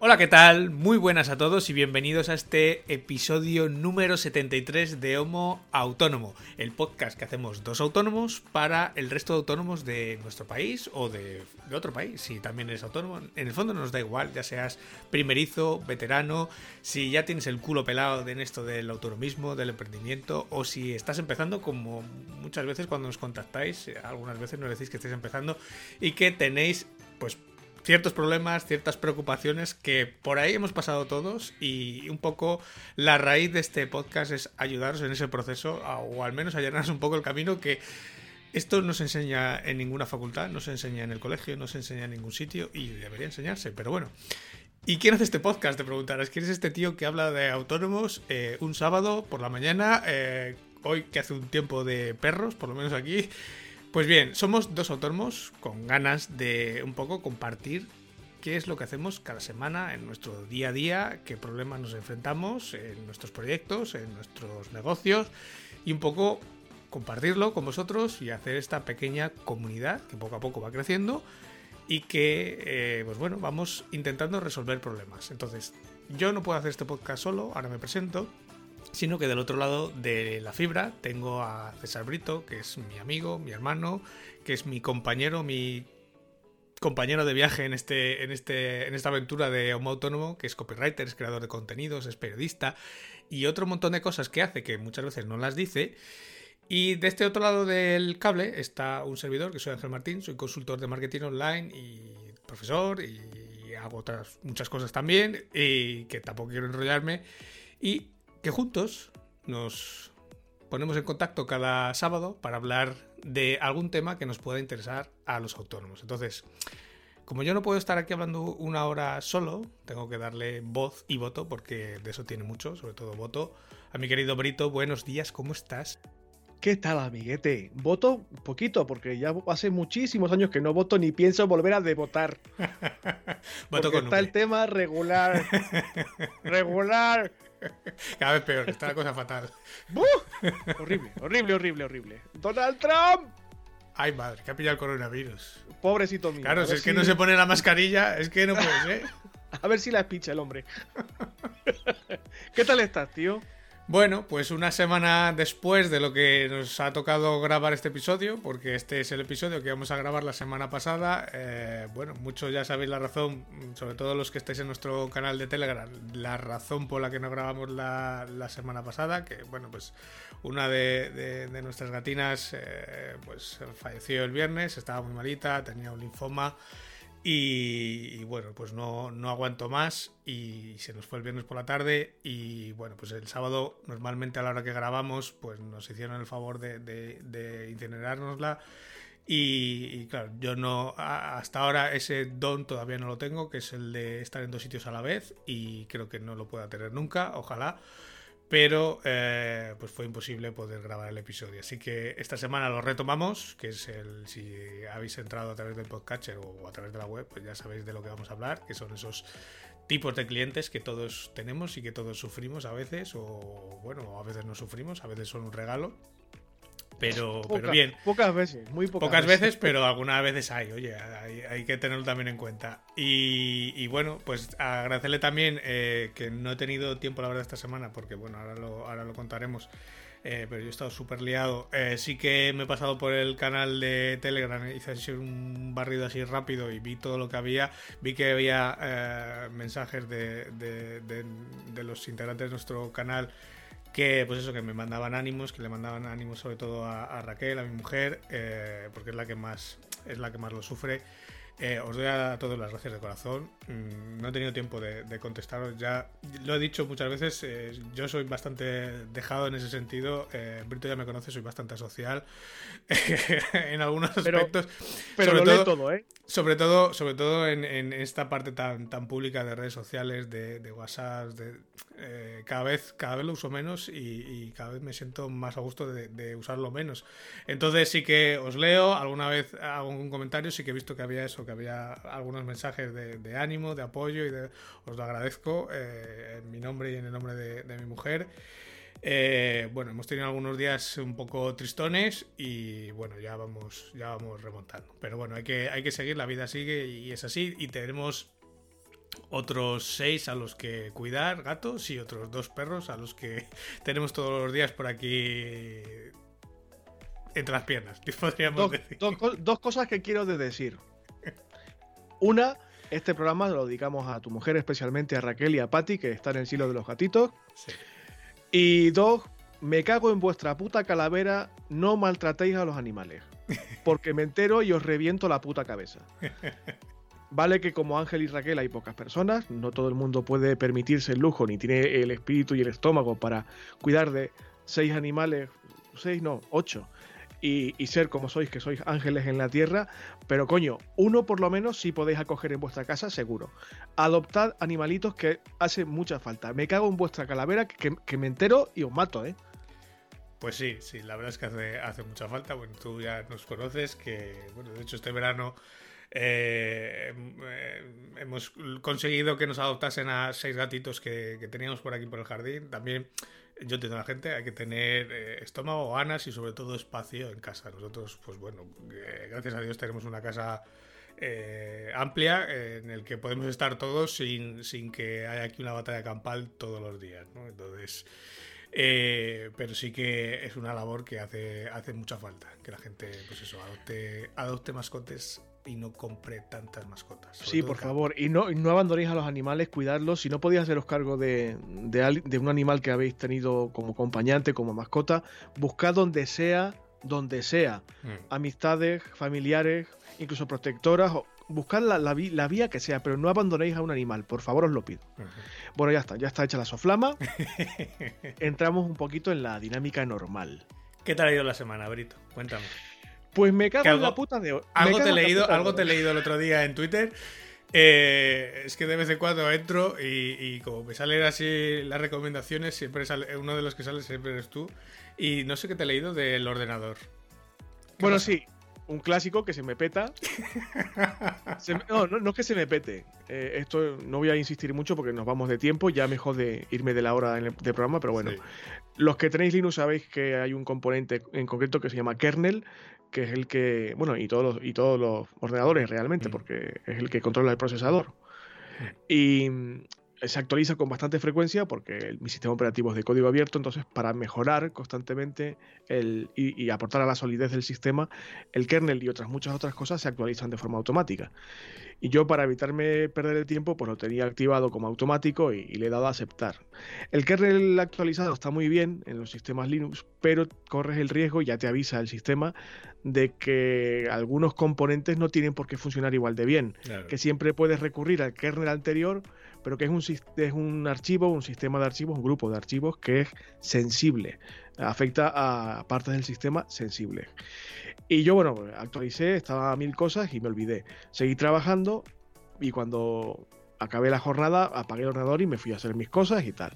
Hola, ¿qué tal? Muy buenas a todos y bienvenidos a este episodio número 73 de Homo Autónomo, el podcast que hacemos dos autónomos para el resto de autónomos de nuestro país o de, otro país, si también eres autónomo. En el fondo nos da igual, ya seas primerizo, veterano, si ya tienes el culo pelado en esto del autonomismo, del emprendimiento, o si estás empezando, como muchas veces cuando nos contactáis, algunas veces nos decís que estáis empezando y que tenéis pues ciertos problemas, ciertas preocupaciones que por ahí hemos pasado todos y un poco la raíz de este podcast es ayudaros en ese proceso o al menos allanarnos un poco el camino que esto no se enseña en ninguna facultad, no se enseña en el colegio, no se enseña en ningún sitio y debería enseñarse, pero bueno. ¿Y quién hace este podcast? Te preguntarás. ¿Quién es este tío que habla de autónomos eh, un sábado por la mañana? Eh, hoy que hace un tiempo de perros, por lo menos aquí. Pues bien, somos dos autónomos con ganas de un poco compartir qué es lo que hacemos cada semana en nuestro día a día, qué problemas nos enfrentamos en nuestros proyectos, en nuestros negocios y un poco compartirlo con vosotros y hacer esta pequeña comunidad que poco a poco va creciendo y que, eh, pues bueno, vamos intentando resolver problemas. Entonces, yo no puedo hacer este podcast solo, ahora me presento sino que del otro lado de la fibra tengo a César Brito, que es mi amigo, mi hermano, que es mi compañero, mi compañero de viaje en, este, en, este, en esta aventura de Homo Autónomo, que es copywriter, es creador de contenidos, es periodista y otro montón de cosas que hace que muchas veces no las dice. Y de este otro lado del cable está un servidor, que soy Ángel Martín, soy consultor de marketing online y profesor y hago otras muchas cosas también y que tampoco quiero enrollarme. Y que juntos nos ponemos en contacto cada sábado para hablar de algún tema que nos pueda interesar a los autónomos. Entonces, como yo no puedo estar aquí hablando una hora solo, tengo que darle voz y voto, porque de eso tiene mucho, sobre todo voto, a mi querido Brito. Buenos días, ¿cómo estás? ¿Qué tal, amiguete? Voto poquito, porque ya hace muchísimos años que no voto ni pienso volver a devotar. voto con está el tema regular. regular. Cada vez peor, está la cosa fatal. horrible, horrible, horrible, horrible. ¡Donald Trump! Ay, madre, que ha pillado el coronavirus. Pobrecito mío. Claro, si es que no se pone la mascarilla, es que no puede ser. a ver si la picha el hombre. ¿Qué tal estás, tío? Bueno, pues una semana después de lo que nos ha tocado grabar este episodio, porque este es el episodio que íbamos a grabar la semana pasada, eh, bueno, muchos ya sabéis la razón, sobre todo los que estáis en nuestro canal de Telegram, la razón por la que no grabamos la, semana pasada, que bueno, pues una de, nuestras gatinas eh, pues falleció el viernes, estaba muy malita, tenía un linfoma. Y, bueno, pues no, no aguanto más y se nos fue el viernes por la tarde y bueno, pues el sábado normalmente a la hora que grabamos pues nos hicieron el favor de, de, incinerárnosla. Y, claro, yo no, hasta ahora ese don todavía no lo tengo, que es el de estar en dos sitios a la vez y creo que no lo pueda tener nunca, ojalá pero eh, pues fue imposible poder grabar el episodio. Así que esta semana lo retomamos, que es el, si habéis entrado a través del podcatcher o a través de la web, pues ya sabéis de lo que vamos a hablar, que son esos tipos de clientes que todos tenemos y que todos sufrimos a veces, o bueno, a veces no sufrimos, a veces son un regalo. Pero, pero bien. Pocas veces, muy pocas, pocas veces. pero algunas veces hay, oye, hay, que tenerlo también en cuenta. Y, bueno, pues agradecerle también eh, que no he tenido tiempo, la verdad, esta semana, porque bueno, ahora lo, ahora lo contaremos. Eh, pero yo he estado súper liado. Eh, sí que me he pasado por el canal de Telegram, hice así un barrido así rápido y vi todo lo que había. Vi que había mensajes de, de, de los integrantes de nuestro canal que pues eso, que me mandaban ánimos, que le mandaban ánimos sobre todo a, Raquel, a mi mujer, eh, porque es la que más es la que más lo sufre. Eh, os doy a todos las gracias de corazón. Mm, no he tenido tiempo de, contestaros. Ya lo he dicho muchas veces. Eh, yo soy bastante dejado en ese sentido. Brito ya me conoce, soy bastante social en algunos aspectos. Pero sobre todo, todo, ¿eh? Sobre todo, sobre todo en, esta parte tan, tan pública de redes sociales, de, de WhatsApp, de Eh, cada, vez, cada vez lo uso menos y, cada vez me siento más a gusto de, usarlo menos. Entonces sí que os leo, alguna vez hago un comentario, sí que he visto que había eso, que había algunos mensajes de, ánimo, de apoyo y os lo agradezco eh, en mi nombre y en el nombre de, mi mujer. Eh, bueno, hemos tenido algunos días un poco tristones y bueno, ya vamos, ya vamos remontando. Pero bueno, hay que, hay que seguir, la vida sigue y es así. Y tenemos otros seis a los que cuidar, gatos, y otros dos perros a los que tenemos todos los días por aquí entre las piernas, podríamos decir. Dos, cosas que quiero decir. Una, este programa lo dedicamos a tu mujer, especialmente a Raquel y a Patti, que están en el silo de los gatitos. Y dos, me cago en vuestra puta calavera, no maltratéis a los animales. Porque me entero y os reviento la puta cabeza. Vale que como Ángel y Raquel hay pocas personas, no todo el mundo puede permitirse el lujo ni tiene el espíritu y el estómago para cuidar de seis animales, seis no, ocho, y, ser como sois, que sois ángeles en la tierra, pero coño, uno por lo menos sí podéis acoger en vuestra casa, seguro. Adoptad animalitos que hace mucha falta. Me cago en vuestra calavera que, que me entero y os mato, ¿eh? Pues sí, sí, la verdad es que hace, hace mucha falta. Bueno, tú ya nos conoces, que, bueno, de hecho este verano eh, eh, hemos conseguido que nos adoptasen a seis gatitos que, teníamos por aquí por el jardín. También, yo entiendo a la gente, hay que tener eh, estómago, ganas y sobre todo espacio en casa. Nosotros, pues bueno, gracias a Dios tenemos una casa amplia en el que podemos estar todos sin, sin que haya aquí una batalla campal todos los días. Entonces... pero sí que es una labor que hace, hace mucha falta, que la gente, pues eso, adopte, adopte mascotes y no compre tantas mascotas. Sí, por favor, y no, no abandonéis a los animales, cuidarlos. Si no podéis haceros cargo de, de, un animal que habéis tenido como acompañante, como mascota, buscad donde sea, donde sea. Mm. Amistades, familiares, incluso protectoras. Buscad la, la, vía que sea, pero no abandonéis a un animal, por favor os lo pido. Bueno, ya está, ya está hecha la soflama. Entramos un poquito en la dinámica normal. ¿Qué te ha ido la semana, Brito? Cuéntame. Pues me cago en la puta de Algo te, he leído, algo te he leído el otro día en Twitter. Eh, es que de vez en cuando entro y, como me salen así las recomendaciones, siempre sale, uno de los que sale siempre eres tú. Y no sé qué te he leído del ordenador. Bueno, sí, un clásico que se me peta. no, no, es que se me pete. Eh, esto no voy a insistir mucho porque nos vamos de tiempo. Ya mejor de irme de la hora del programa, pero bueno. Los que tenéis Linux sabéis que hay un componente en concreto que se llama kernel, que es el que, bueno, y todos los, y todos los ordenadores realmente, mm. porque es el que controla el procesador. Mm. Y se actualiza con bastante frecuencia porque mi sistema operativo es de código abierto, entonces para mejorar constantemente el, y, aportar a la solidez del sistema, el kernel y otras muchas otras cosas se actualizan de forma automática. Y yo para evitarme perder el tiempo, pues lo tenía activado como automático y, le he dado a aceptar. El kernel actualizado está muy bien en los sistemas Linux, pero corres el riesgo, ya te avisa el sistema, de que algunos componentes no tienen por qué funcionar igual de bien. Que siempre puedes recurrir al kernel anterior pero que es un, es un archivo, un sistema de archivos, un grupo de archivos que es sensible, afecta a partes del sistema sensibles. Y yo, bueno, actualicé, estaba a mil cosas y me olvidé. Seguí trabajando y cuando acabé la jornada apagué el ordenador y me fui a hacer mis cosas y tal.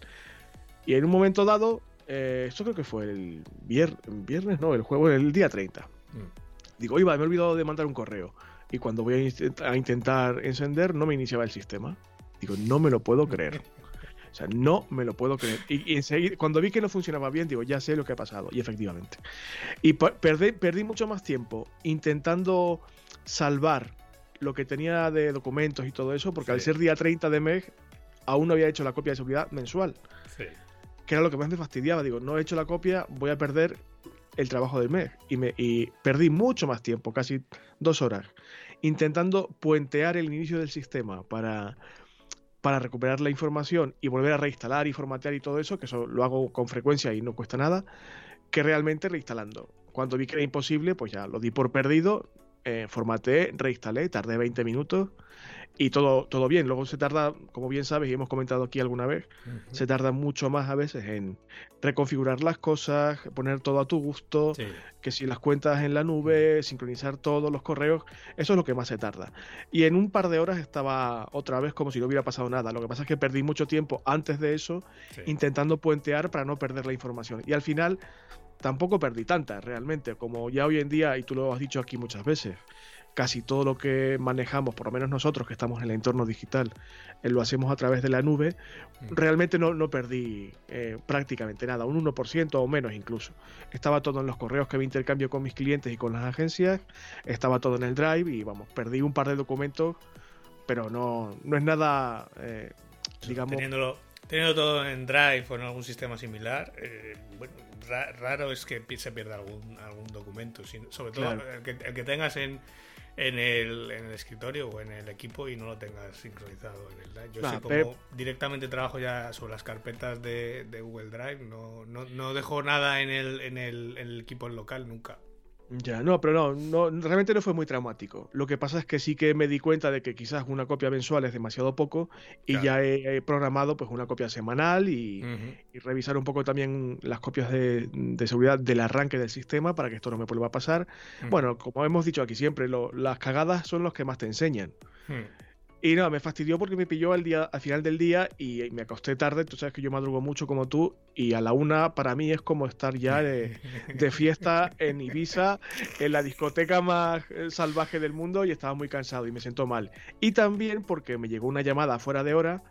Y en un momento dado, eh, esto creo que fue el viernes, no, el juego el día 30. Mm. Digo, iba, me he olvidado de mandar un correo. Y cuando voy a intentar encender, no me iniciaba el sistema. Digo, no me lo puedo creer. O sea, no me lo puedo creer. Y, enseguida, cuando vi que no funcionaba bien, digo, ya sé lo que ha pasado. Y efectivamente. Y perdí, perdí mucho más tiempo intentando salvar lo que tenía de documentos y todo eso, porque al ser día 30 de mes, aún no había hecho la copia de seguridad mensual. Sí. Que era lo que más me fastidiaba. Digo, no he hecho la copia, voy a perder el trabajo del mes. Y, me, y perdí mucho más tiempo, casi dos horas, intentando puentear el inicio del sistema para para recuperar la información y volver a reinstalar y formatear y todo eso, que eso lo hago con frecuencia y no cuesta nada, que realmente reinstalando. Cuando vi que era imposible, pues ya lo di por perdido eh, formateé, reinstalé, tardé 20 minutos y todo, todo bien. Luego se tarda, como bien sabes y hemos comentado aquí alguna vez, se tarda mucho más a veces en reconfigurar las cosas, poner todo a tu gusto, que si las cuentas en la nube, sincronizar todos los correos, eso es lo que más se tarda. Y en un par de horas estaba otra vez como si no hubiera pasado nada. Lo que pasa es que perdí mucho tiempo antes de eso intentando puentear para no perder la información. Y al final tampoco perdí tanta realmente, como ya hoy en día, y tú lo has dicho aquí muchas veces, casi todo lo que manejamos, por lo menos nosotros que estamos en el entorno digital, eh, lo hacemos a través de la nube, realmente no, no perdí eh, prácticamente nada, un 1% o menos incluso. Estaba todo en los correos que me intercambio con mis clientes y con las agencias, estaba todo en el Drive y vamos, perdí un par de documentos, pero no, no es nada, eh, digamos... Teniéndolo, teniendo todo en Drive o en algún sistema similar, bueno, raro es que se pierda algún, algún documento, sobre todo el que tengas en en el, en el escritorio o en el equipo y no lo tengas sincronizado en el Drive. Yo sé como directamente trabajo ya sobre las carpetas de, de Google Drive, no, no, no, dejo nada en el, en el, en el equipo local nunca. Ya, no, pero no, no, realmente no fue muy traumático. Lo que pasa es que sí que me di cuenta de que quizás una copia mensual es demasiado poco y ya he, programado pues una copia semanal y, revisar un poco también las copias de, seguridad del arranque del sistema para que esto no me vuelva a pasar. Bueno, como hemos dicho aquí siempre, las cagadas son los que más te enseñan. Y no, me fastidió porque me pilló al, día, al final del día y me acosté tarde. Tú sabes que yo madrugo mucho como tú y a la una para mí es como estar ya de, fiesta en Ibiza, en la discoteca más eh, salvaje del mundo y estaba muy cansado y me siento mal. Y también porque me llegó una llamada fuera de hora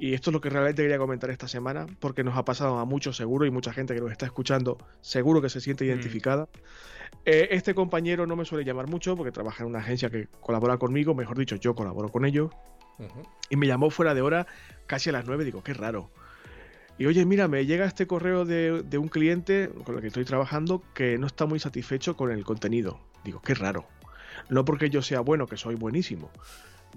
y esto es lo que realmente quería comentar esta semana porque nos ha pasado a muchos seguro y mucha gente que nos está escuchando seguro que se siente mm. Eh, este compañero no me suele llamar mucho porque trabaja en una agencia que colabora conmigo, mejor dicho, yo colaboro con ellos. Y me llamó fuera de hora, casi a las 9, digo, qué raro. Y oye, mira, me llega este correo de, un cliente con el que estoy trabajando que no está muy satisfecho con el contenido. Digo, qué raro. No porque yo sea bueno, que soy buenísimo.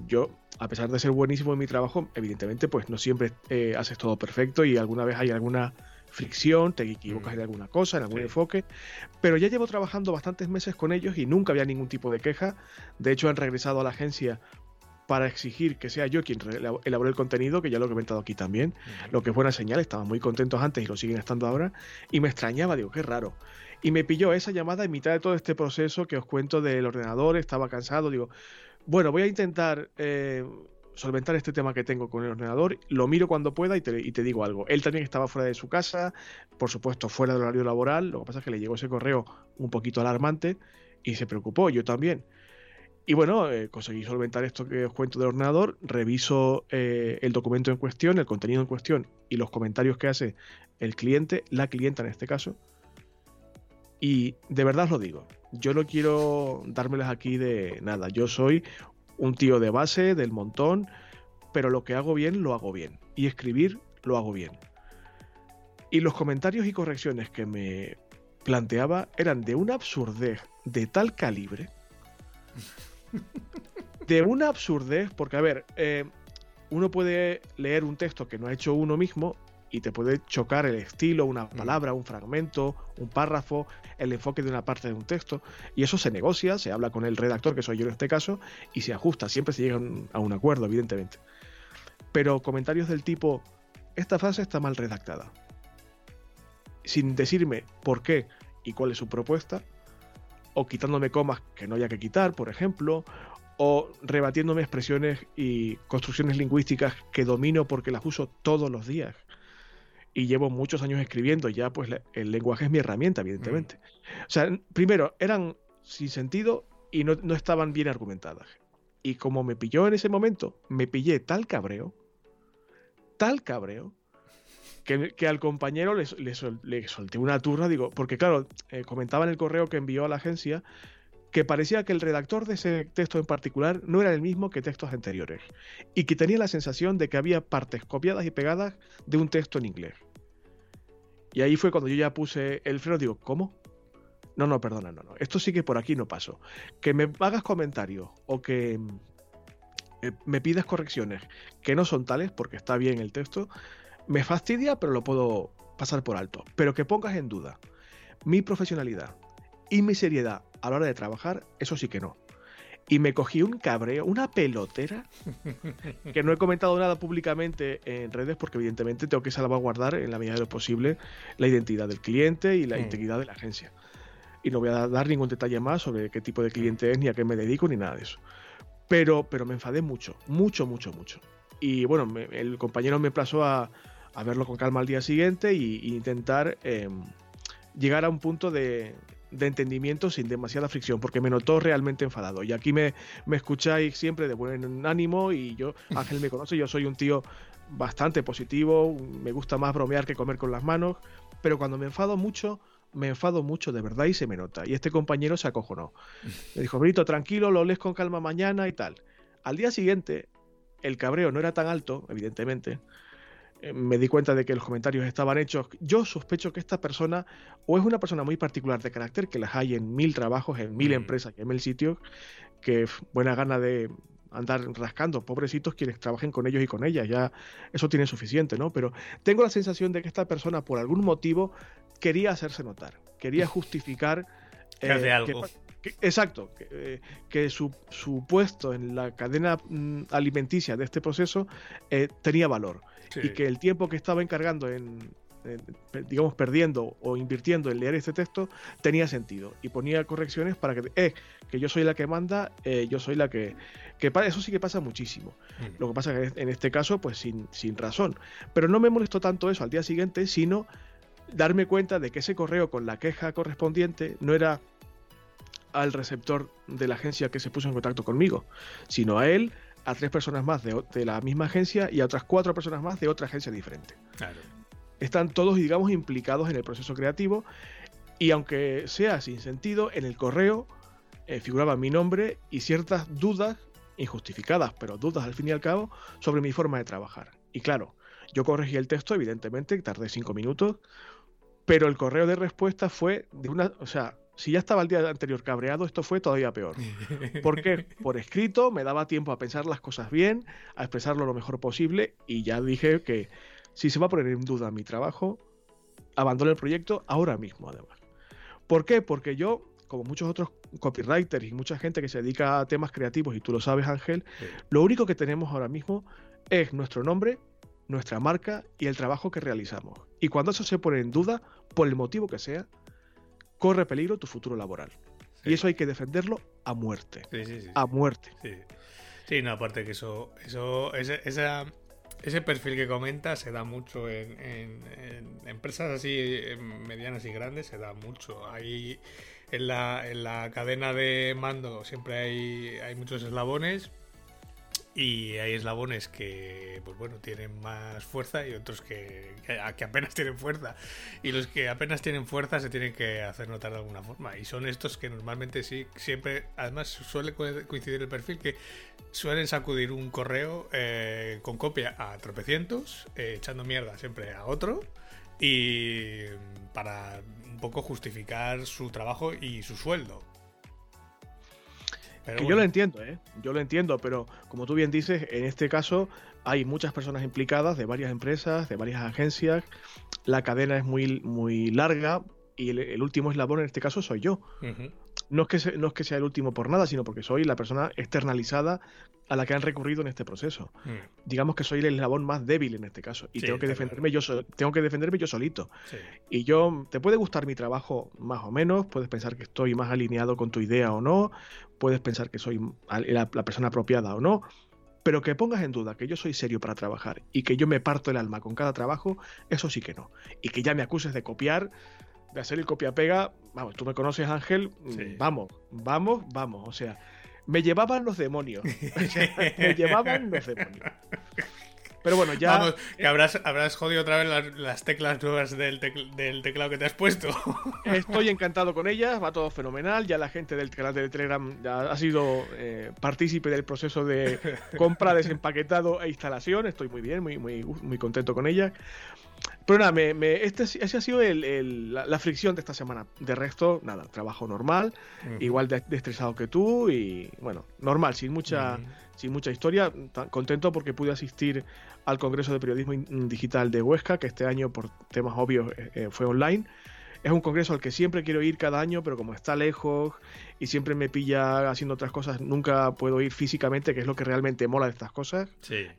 Yo, a pesar de ser buenísimo en mi trabajo, evidentemente, pues no siempre eh, haces todo perfecto y alguna vez hay alguna fricción, te equivocas mm. en alguna cosa, en algún enfoque, pero ya llevo trabajando bastantes meses con ellos y nunca había ningún tipo de queja. De hecho, han regresado a la agencia para exigir que sea yo quien elabore el contenido, que ya lo he comentado aquí también, lo que es buena señal, estaban muy contentos antes y lo siguen estando ahora, y me extrañaba, digo, qué raro. Y me pilló esa llamada en mitad de todo este proceso que os cuento del ordenador, estaba cansado, digo, bueno, voy a intentar eh, solventar este tema que tengo con el ordenador, lo miro cuando pueda y te, digo algo. Él también estaba fuera de su casa, por supuesto fuera del horario laboral, lo que pasa es que le llegó ese correo un poquito alarmante y se preocupó, yo también. Y bueno, eh, conseguí solventar esto que os cuento del ordenador, reviso eh, el documento en cuestión, el contenido en cuestión y los comentarios que hace el cliente, la clienta en este caso. Y de verdad os lo digo, yo no quiero dármelas aquí de nada, yo soy un tío de base, del montón, pero lo que hago bien, lo hago bien. Y escribir, lo hago bien. Y los comentarios y correcciones que me planteaba eran de una absurdez de tal calibre. De una absurdez, porque a ver, eh, uno puede leer un texto que no ha hecho uno mismo y te puede chocar el estilo, una palabra, un fragmento, un párrafo, el enfoque de una parte de un texto, y eso se negocia, se habla con el redactor, que soy yo en este caso, y se ajusta, siempre se llega a un acuerdo, evidentemente. Pero comentarios del tipo, esta frase está mal redactada, sin decirme por qué y cuál es su propuesta, o quitándome comas que no haya que quitar, por ejemplo, o rebatiéndome expresiones y construcciones lingüísticas que domino porque las uso todos los días y llevo muchos años escribiendo, ya pues el lenguaje es mi herramienta, evidentemente. O sea, primero, eran sin sentido y no, estaban bien argumentadas. Y como me pilló en ese momento, me pillé tal cabreo, tal cabreo, que, al compañero le, le, solté una turra, digo, porque claro, eh, comentaba en el correo que envió a la agencia que parecía que el redactor de ese texto en particular no era el mismo que textos anteriores y que tenía la sensación de que había partes copiadas y pegadas de un texto en inglés. Y ahí fue cuando yo ya puse el freno, digo, ¿cómo? No, no, perdona, no, no. Esto sí que por aquí no pasó. Que me hagas comentarios o que eh, me pidas correcciones que no son tales, porque está bien el texto, me fastidia, pero lo puedo pasar por alto. Pero que pongas en duda mi profesionalidad y mi seriedad a la hora de trabajar, eso sí que no. y me cogí un cabreo, una pelotera, que no he comentado nada públicamente en redes porque evidentemente tengo que salvaguardar en la medida de lo posible la identidad del cliente y la mm. integridad de la agencia. Y no voy a dar ningún detalle más sobre qué tipo de cliente es, ni a qué me dedico, ni nada de eso. Pero, pero me enfadé mucho, mucho, mucho, mucho. Y bueno, el compañero me plazó a, verlo con calma al día siguiente e intentar em, llegar a un punto de, de entendimiento sin demasiada fricción, porque me notó realmente enfadado. Y aquí me, me escucháis siempre de buen ánimo y yo, Ángel me conoce, yo soy un tío bastante positivo, me gusta más bromear que comer con las manos, pero cuando me enfado mucho, me enfado mucho de verdad y se me nota. Y este compañero se acojonó. Me dijo, Brito, tranquilo, lo lees con calma mañana y tal. Al día siguiente, el cabreo no era tan alto, evidentemente, me di cuenta de que los comentarios estaban hechos. Yo sospecho que esta persona o es una persona muy particular de carácter, que las hay en mil trabajos, en mil mm. empresas en mil sitios, que buena gana de andar rascando, pobrecitos quienes trabajen con ellos y con ellas, ya eso tiene suficiente, ¿no? Pero tengo la sensación de que esta persona por algún motivo quería hacerse notar, quería justificar que hace eh, algo. exacto, que, eh, su, puesto en la cadena mm, alimenticia de este proceso tenía valor y que el tiempo que estaba encargando en, digamos, perdiendo o invirtiendo en leer este texto tenía sentido y ponía correcciones para que, eh, que yo soy la que manda, eh, yo soy la que, que... Eso sí que pasa muchísimo. Mm. Lo que pasa es que en este caso, pues sin, sin razón. Pero no me molestó tanto eso al día siguiente, sino darme cuenta de que ese correo con la queja correspondiente no era al receptor de la agencia que se puso en contacto conmigo, sino a él a tres personas más de, la misma agencia y a otras cuatro personas más de otra agencia diferente. Están todos, digamos, implicados en el proceso creativo y aunque sea sin sentido, en el correo eh, figuraba mi nombre y ciertas dudas, injustificadas, pero dudas al fin y al cabo, sobre mi forma de trabajar. Y claro, yo corregí el texto, evidentemente, tardé cinco minutos, pero el correo de respuesta fue de una, o sea, si ya estaba el día anterior cabreado, esto fue todavía peor. Porque por escrito me daba tiempo a pensar las cosas bien, a expresarlo lo mejor posible y ya dije que si se va a poner en duda mi trabajo, abandono el proyecto ahora mismo además. ¿Por qué? Porque yo, como muchos otros copywriters y mucha gente que se dedica a temas creativos, y tú lo sabes Ángel, lo único que tenemos ahora mismo es nuestro nombre, nuestra marca y el trabajo que realizamos. Y cuando eso se pone en duda, por el motivo que sea, corre peligro tu futuro laboral. Y eso hay que defenderlo a muerte. a muerte. Sí. no, aparte que eso, eso ese, ese perfil que comenta se da mucho en, empresas así medianas y grandes, se da mucho. Ahí en la, en la cadena de mando siempre hay, hay muchos eslabones y hay eslabones que, pues bueno, tienen más fuerza y otros que, que, apenas tienen fuerza. Y los que apenas tienen fuerza se tienen que hacer notar de alguna forma. Y son estos que normalmente sí, siempre, además suele coincidir el perfil que suelen sacudir un correo eh, con copia a tropecientos, eh, echando mierda siempre a otro. Y para un poco justificar su trabajo y su sueldo que yo lo entiendo, ¿eh? Yo lo entiendo, pero como tú bien dices, en este caso hay muchas personas implicadas de varias empresas, de varias agencias. La cadena es muy, muy larga y el, último eslabón en este caso soy yo. no, es que no es que sea el último por nada, sino porque soy la persona externalizada a la que han recurrido en este proceso. Mm. Digamos que soy el eslabón más débil en este caso y tengo que defenderme yo tengo que defenderme yo solito. Y yo te puede gustar mi trabajo más o menos, puedes pensar que estoy más alineado con tu idea o no, puedes pensar que soy la, persona apropiada o no, pero que pongas en duda que yo soy serio para trabajar y que yo me parto el alma con cada trabajo, eso sí que no. Y que ya me acuses de copiar, de hacer el copia-pega, vamos, tú me conoces Ángel, vamos, vamos, vamos, o sea, me llevaban los demonios. me llevaban los demonios. Pero bueno, ya. Vamos, que habrás, habrás jodido otra vez las, teclas nuevas del, del, teclado que te has puesto. Estoy encantado con ellas, va todo fenomenal. Ya la gente del canal de Telegram ya ha sido eh, partícipe del proceso de compra, desempaquetado e instalación. Estoy muy bien, muy, muy, muy contento con ellas. Pero nada, me, este, ese ha sido la, fricción de esta semana. De resto, nada, trabajo normal, igual de, estresado que tú y bueno, normal, sin mucha, sin mucha historia. Contento porque pude asistir al Congreso de Periodismo Digital de Huesca, que este año por temas obvios eh, eh, fue online. es un congreso al que siempre quiero ir cada año, pero como está lejos y siempre me pilla haciendo otras cosas, nunca puedo ir físicamente, que es lo que realmente mola de estas cosas.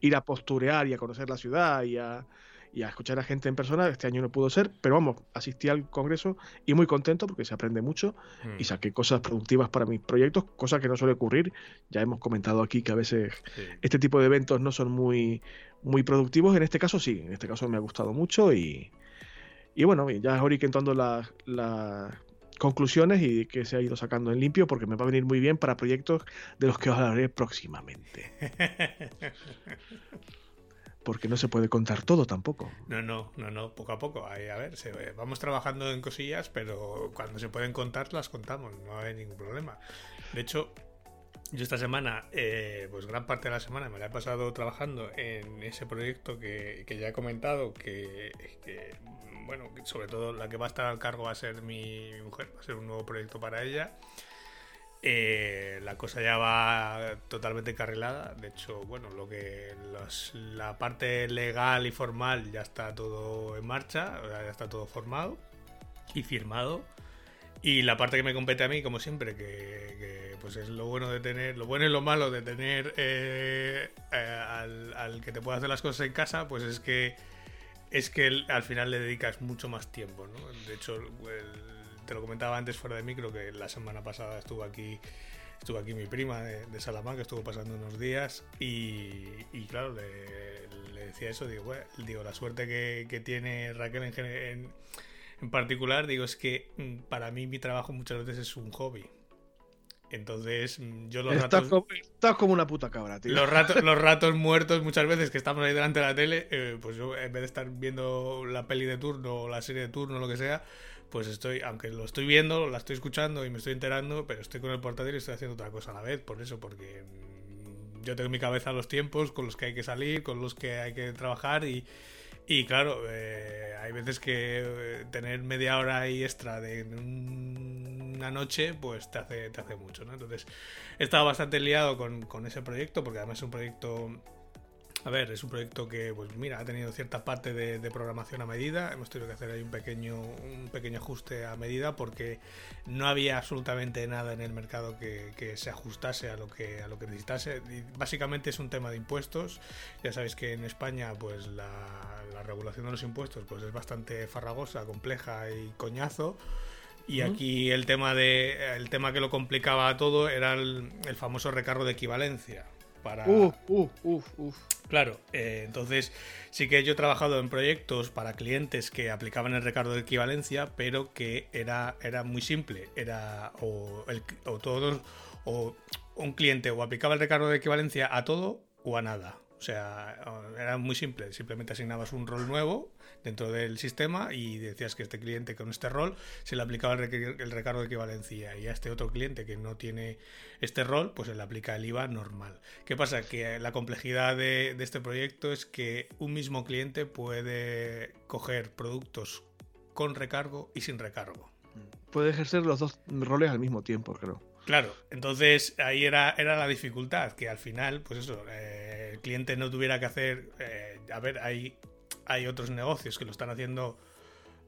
Ir a posturear y a conocer la ciudad y a, escuchar a gente en persona. Este año no pudo ser, pero vamos, asistí al congreso y muy contento porque se aprende mucho y mm. saqué cosas productivas para mis proyectos, cosa que no suele ocurrir. Ya hemos comentado aquí que a veces este tipo de eventos no son muy, muy productivos. En este caso sí, en este caso me ha gustado mucho y, y bueno, ya ahora todas las, las conclusiones y que se ha ido sacando en limpio porque me va a venir muy bien para proyectos de los que os hablaré próximamente. Porque no se puede contar todo tampoco. No, no, no, no, poco a poco. a ver, vamos trabajando en cosillas, pero cuando se pueden contar, las contamos, no hay ningún problema. De hecho, yo esta semana, eh, pues gran parte de la semana me la he pasado trabajando en ese proyecto que, ya he comentado, que, bueno, sobre todo la que va a estar al cargo va a ser mi, mujer, va a ser un nuevo proyecto para ella. Eh, la cosa ya va totalmente carrilada. De hecho, bueno, lo que la parte legal y formal ya está todo en marcha, ya está todo formado y firmado. Y la parte que me compete a mí, como siempre, que, pues es lo bueno de tener, lo bueno y lo malo de tener eh, eh, al, que te pueda hacer las cosas en casa, pues es que es que al final le dedicas mucho más tiempo, ¿no? De hecho, te lo comentaba antes fuera de micro que la semana pasada estuvo aquí estuvo aquí mi prima de, Salamanca, estuvo pasando unos días y, claro, le, decía eso, digo, digo la suerte que, tiene Raquel en, en en particular, digo, es que mm, para mí mi trabajo muchas veces es un hobby. Entonces, mm, yo los estás Como, estás como una puta cabra, tío. Los ratos, los ratos muertos, muchas veces que estamos ahí delante de la tele, eh, pues yo en vez de estar viendo la peli de turno o la serie de turno lo que sea, pues estoy, aunque lo estoy viendo, la estoy escuchando y me estoy enterando, pero estoy con el portátil y estoy haciendo otra cosa a la vez, por eso, porque mm, yo tengo en mi cabeza los tiempos con los que hay que salir, con los que hay que trabajar y, y claro, eh, hay veces que eh, tener media hora ahí extra de una noche, pues te hace, te hace mucho, ¿no? Entonces, he estado bastante liado con, con ese proyecto, porque además es un proyecto a ver, es un proyecto que, pues mira, ha tenido cierta parte de, programación a medida. Hemos tenido que hacer ahí un pequeño, un pequeño ajuste a medida porque no había absolutamente nada en el mercado que, se ajustase a lo que, a lo que necesitase. básicamente es un tema de impuestos. Ya sabéis que en España, pues la, regulación de los impuestos, pues es bastante farragosa, compleja y coñazo. Y aquí el tema de el tema que lo complicaba todo era el, el famoso recargo de equivalencia para... Uf, uf, uf, uf. Claro, eh, entonces sí que yo he trabajado en proyectos para clientes que aplicaban el recargo de equivalencia, pero que era, era muy simple. Era o, el, o todos, o un cliente o aplicaba el recargo de equivalencia a todo o a nada. O sea, era muy simple. Simplemente asignabas un rol nuevo dentro del sistema y decías que este cliente con este rol se le aplicaba el, recargo de equivalencia y a este otro cliente que no tiene este rol, pues se le aplica el IVA normal. ¿Qué pasa? Que la complejidad de, este proyecto es que un mismo cliente puede coger productos con recargo y sin recargo. Puede ejercer los dos roles al mismo tiempo, creo. Claro, entonces ahí era, era la dificultad, que al final, pues eso, eh, el cliente no tuviera que hacer, eh, a ver, hay hay otros negocios que lo están haciendo,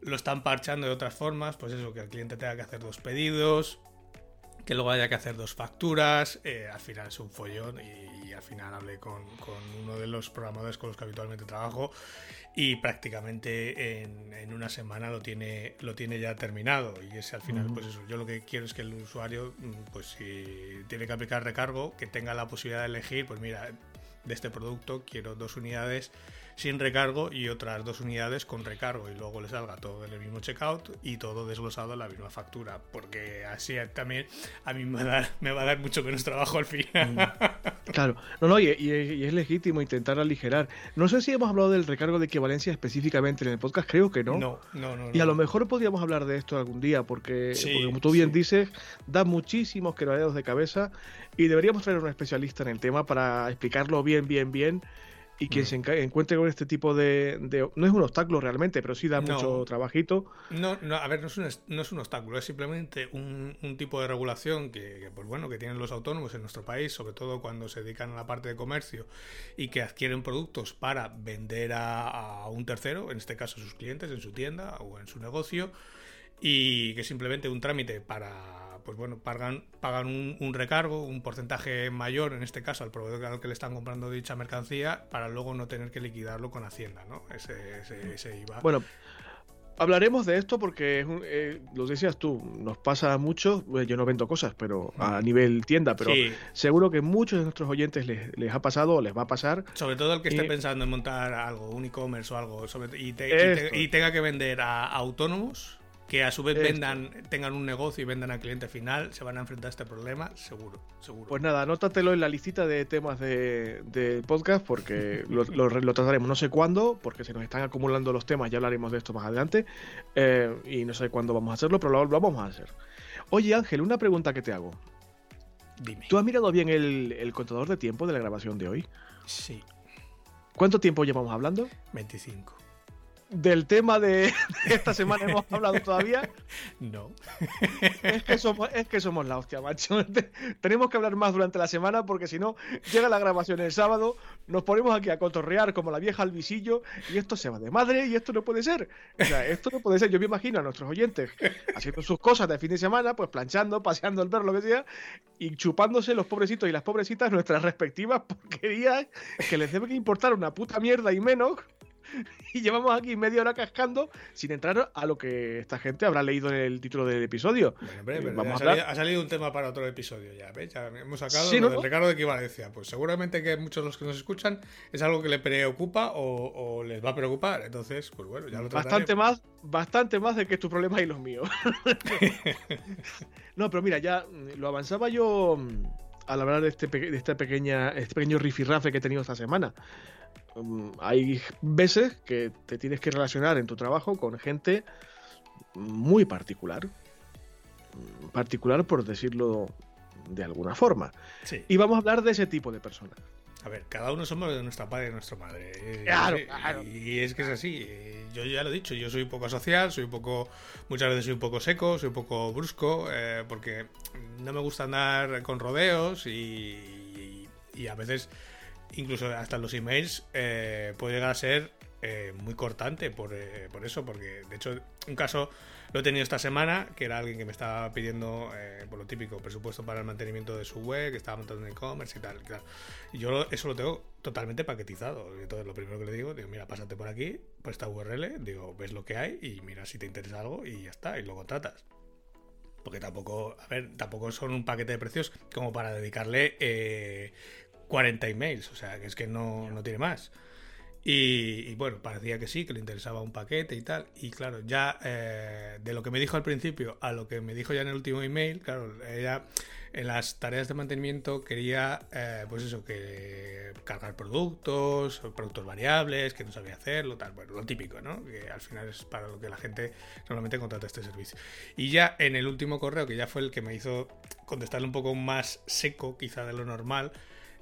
lo están parchando de otras formas, pues eso, que el cliente tenga que hacer dos pedidos, que luego haya que hacer dos facturas, eh, al final es un follón y, al final hablé con, uno de los programadores con los que habitualmente trabajo y prácticamente en, una semana lo tiene, lo tiene ya terminado y es al final pues eso, yo lo que quiero es que el usuario mm, pues si tiene que aplicar recargo que tenga la posibilidad de elegir pues mira de este producto quiero dos unidades sin recargo y otras dos unidades con recargo y luego le salga todo en el mismo checkout y todo desglosado en la misma factura porque así también a mí me va a dar, me va a dar mucho menos trabajo al final. Mm. Claro, no, no, y, es legítimo intentar aligerar. No sé si hemos hablado del recargo de equivalencia específicamente en el podcast, creo que no. No, no, no. Y a lo mejor podríamos hablar de esto algún día porque, como tú bien dices, da muchísimos quebraderos de cabeza y deberíamos traer a un especialista en el tema para explicarlo bien, bien, bien y quien mm. se encuentre con este tipo de, No es un obstáculo realmente, pero sí da mucho trabajito. No, no, a ver, no es, un, no es un obstáculo, es simplemente un, tipo de regulación que, pues bueno, que tienen los autónomos en nuestro país, sobre todo cuando se dedican a la parte de comercio y que adquieren productos para vender a, a un tercero, en este caso sus clientes, en su tienda o en su negocio y que simplemente un trámite para pues bueno, pagan, pagan un, recargo, un porcentaje mayor, en este caso al proveedor al que le están comprando dicha mercancía, para luego no tener que liquidarlo con Hacienda, ¿no? Ese, ese, IVA. Bueno, Hablaremos de esto porque, eh, lo decías tú, nos pasa mucho, yo no vendo cosas, pero a nivel tienda, pero seguro que muchos de nuestros oyentes les, ha pasado o les va a pasar. Sobre todo el que esté pensando en montar algo, un e-commerce o algo, y, y, tenga que vender a autónomos, que a su vez vendan, tengan un negocio y vendan al cliente final, se van a enfrentar a este problema, seguro, seguro. Pues nada, anótatelo en la listita de temas de, podcast porque lo, trataremos no sé cuándo, porque se nos están acumulando los temas, ya hablaremos de esto más adelante, eh, y no sé cuándo vamos a hacerlo, pero lo, vamos a hacer. Oye Ángel, una pregunta que te hago. Dime. ¿Tú has mirado bien el, el contador de tiempo de la grabación de hoy? Sí. ¿Cuánto tiempo llevamos hablando? 25 del tema de, esta semana hemos hablado todavía? No. Es que somos, es que somos la hostia, macho. Tenemos que hablar más durante la semana porque si no, llega la grabación el sábado, nos ponemos aquí a cotorrear como la vieja al visillo y esto se va de madre y esto no puede ser. O sea, esto no puede ser. Yo me imagino a nuestros oyentes haciendo sus cosas de fin de semana, pues planchando, paseando el perro, lo que sea, y chupándose los pobrecitos y las pobrecitas nuestras respectivas porquerías que les debe que importar una puta mierda y menos y llevamos aquí media hora cascando sin entrar a lo que esta gente habrá leído en el título del episodio. ha, salido, un tema para otro episodio ya, ¿ves? Ya hemos sacado el recado de equivalencia. Pues seguramente que muchos de los que nos escuchan es algo que le preocupa o, les va a preocupar. Entonces, pues bueno, ya lo Bastante más, bastante más de que tus problemas y los míos. no, pero mira, ya lo avanzaba yo mm, al hablar de este, de esta pequeña, este pequeño rifirrafe que he tenido esta semana. Mm, hay veces que te tienes que relacionar en tu trabajo con gente muy particular. Mm, particular por decirlo de alguna forma. Y vamos a hablar de ese tipo de personas. A ver, cada uno somos de nuestra padre y de nuestra madre. Eh, claro, claro. Y es que es así. Eh, yo ya lo he dicho, yo soy un poco social, soy un poco. Muchas veces soy un poco seco, soy un poco brusco, eh, porque no me gusta andar con rodeos y, y a veces incluso hasta los emails eh, puede llegar a ser eh, muy cortante por, eh, por, eso, porque de hecho un caso lo he tenido esta semana, que era alguien que me estaba pidiendo, por lo típico, presupuesto para el mantenimiento de su web, que estaba montando en e-commerce y tal. Y yo eso lo tengo totalmente paquetizado. Entonces lo primero que le digo, digo, mira, pásate por aquí, por esta URL, digo, ves lo que hay y mira si te interesa algo y ya está, y luego tratas porque tampoco, a ver, tampoco son un paquete de precios como para dedicarle 40 emails, o sea, que es que no, no tiene más. Y, bueno, parecía que sí, que le interesaba un paquete y tal. Y claro, ya eh, de lo que me dijo al principio a lo que me dijo ya en el último email, claro, ella en las tareas de mantenimiento quería, eh, pues eso, que cargar productos, productos variables, que no sabía hacerlo, tal, bueno, lo típico, ¿no? Que al final es para lo que la gente normalmente contrata este servicio. Y ya en el último correo, que ya fue el que me hizo contestarle un poco más seco, quizá de lo normal,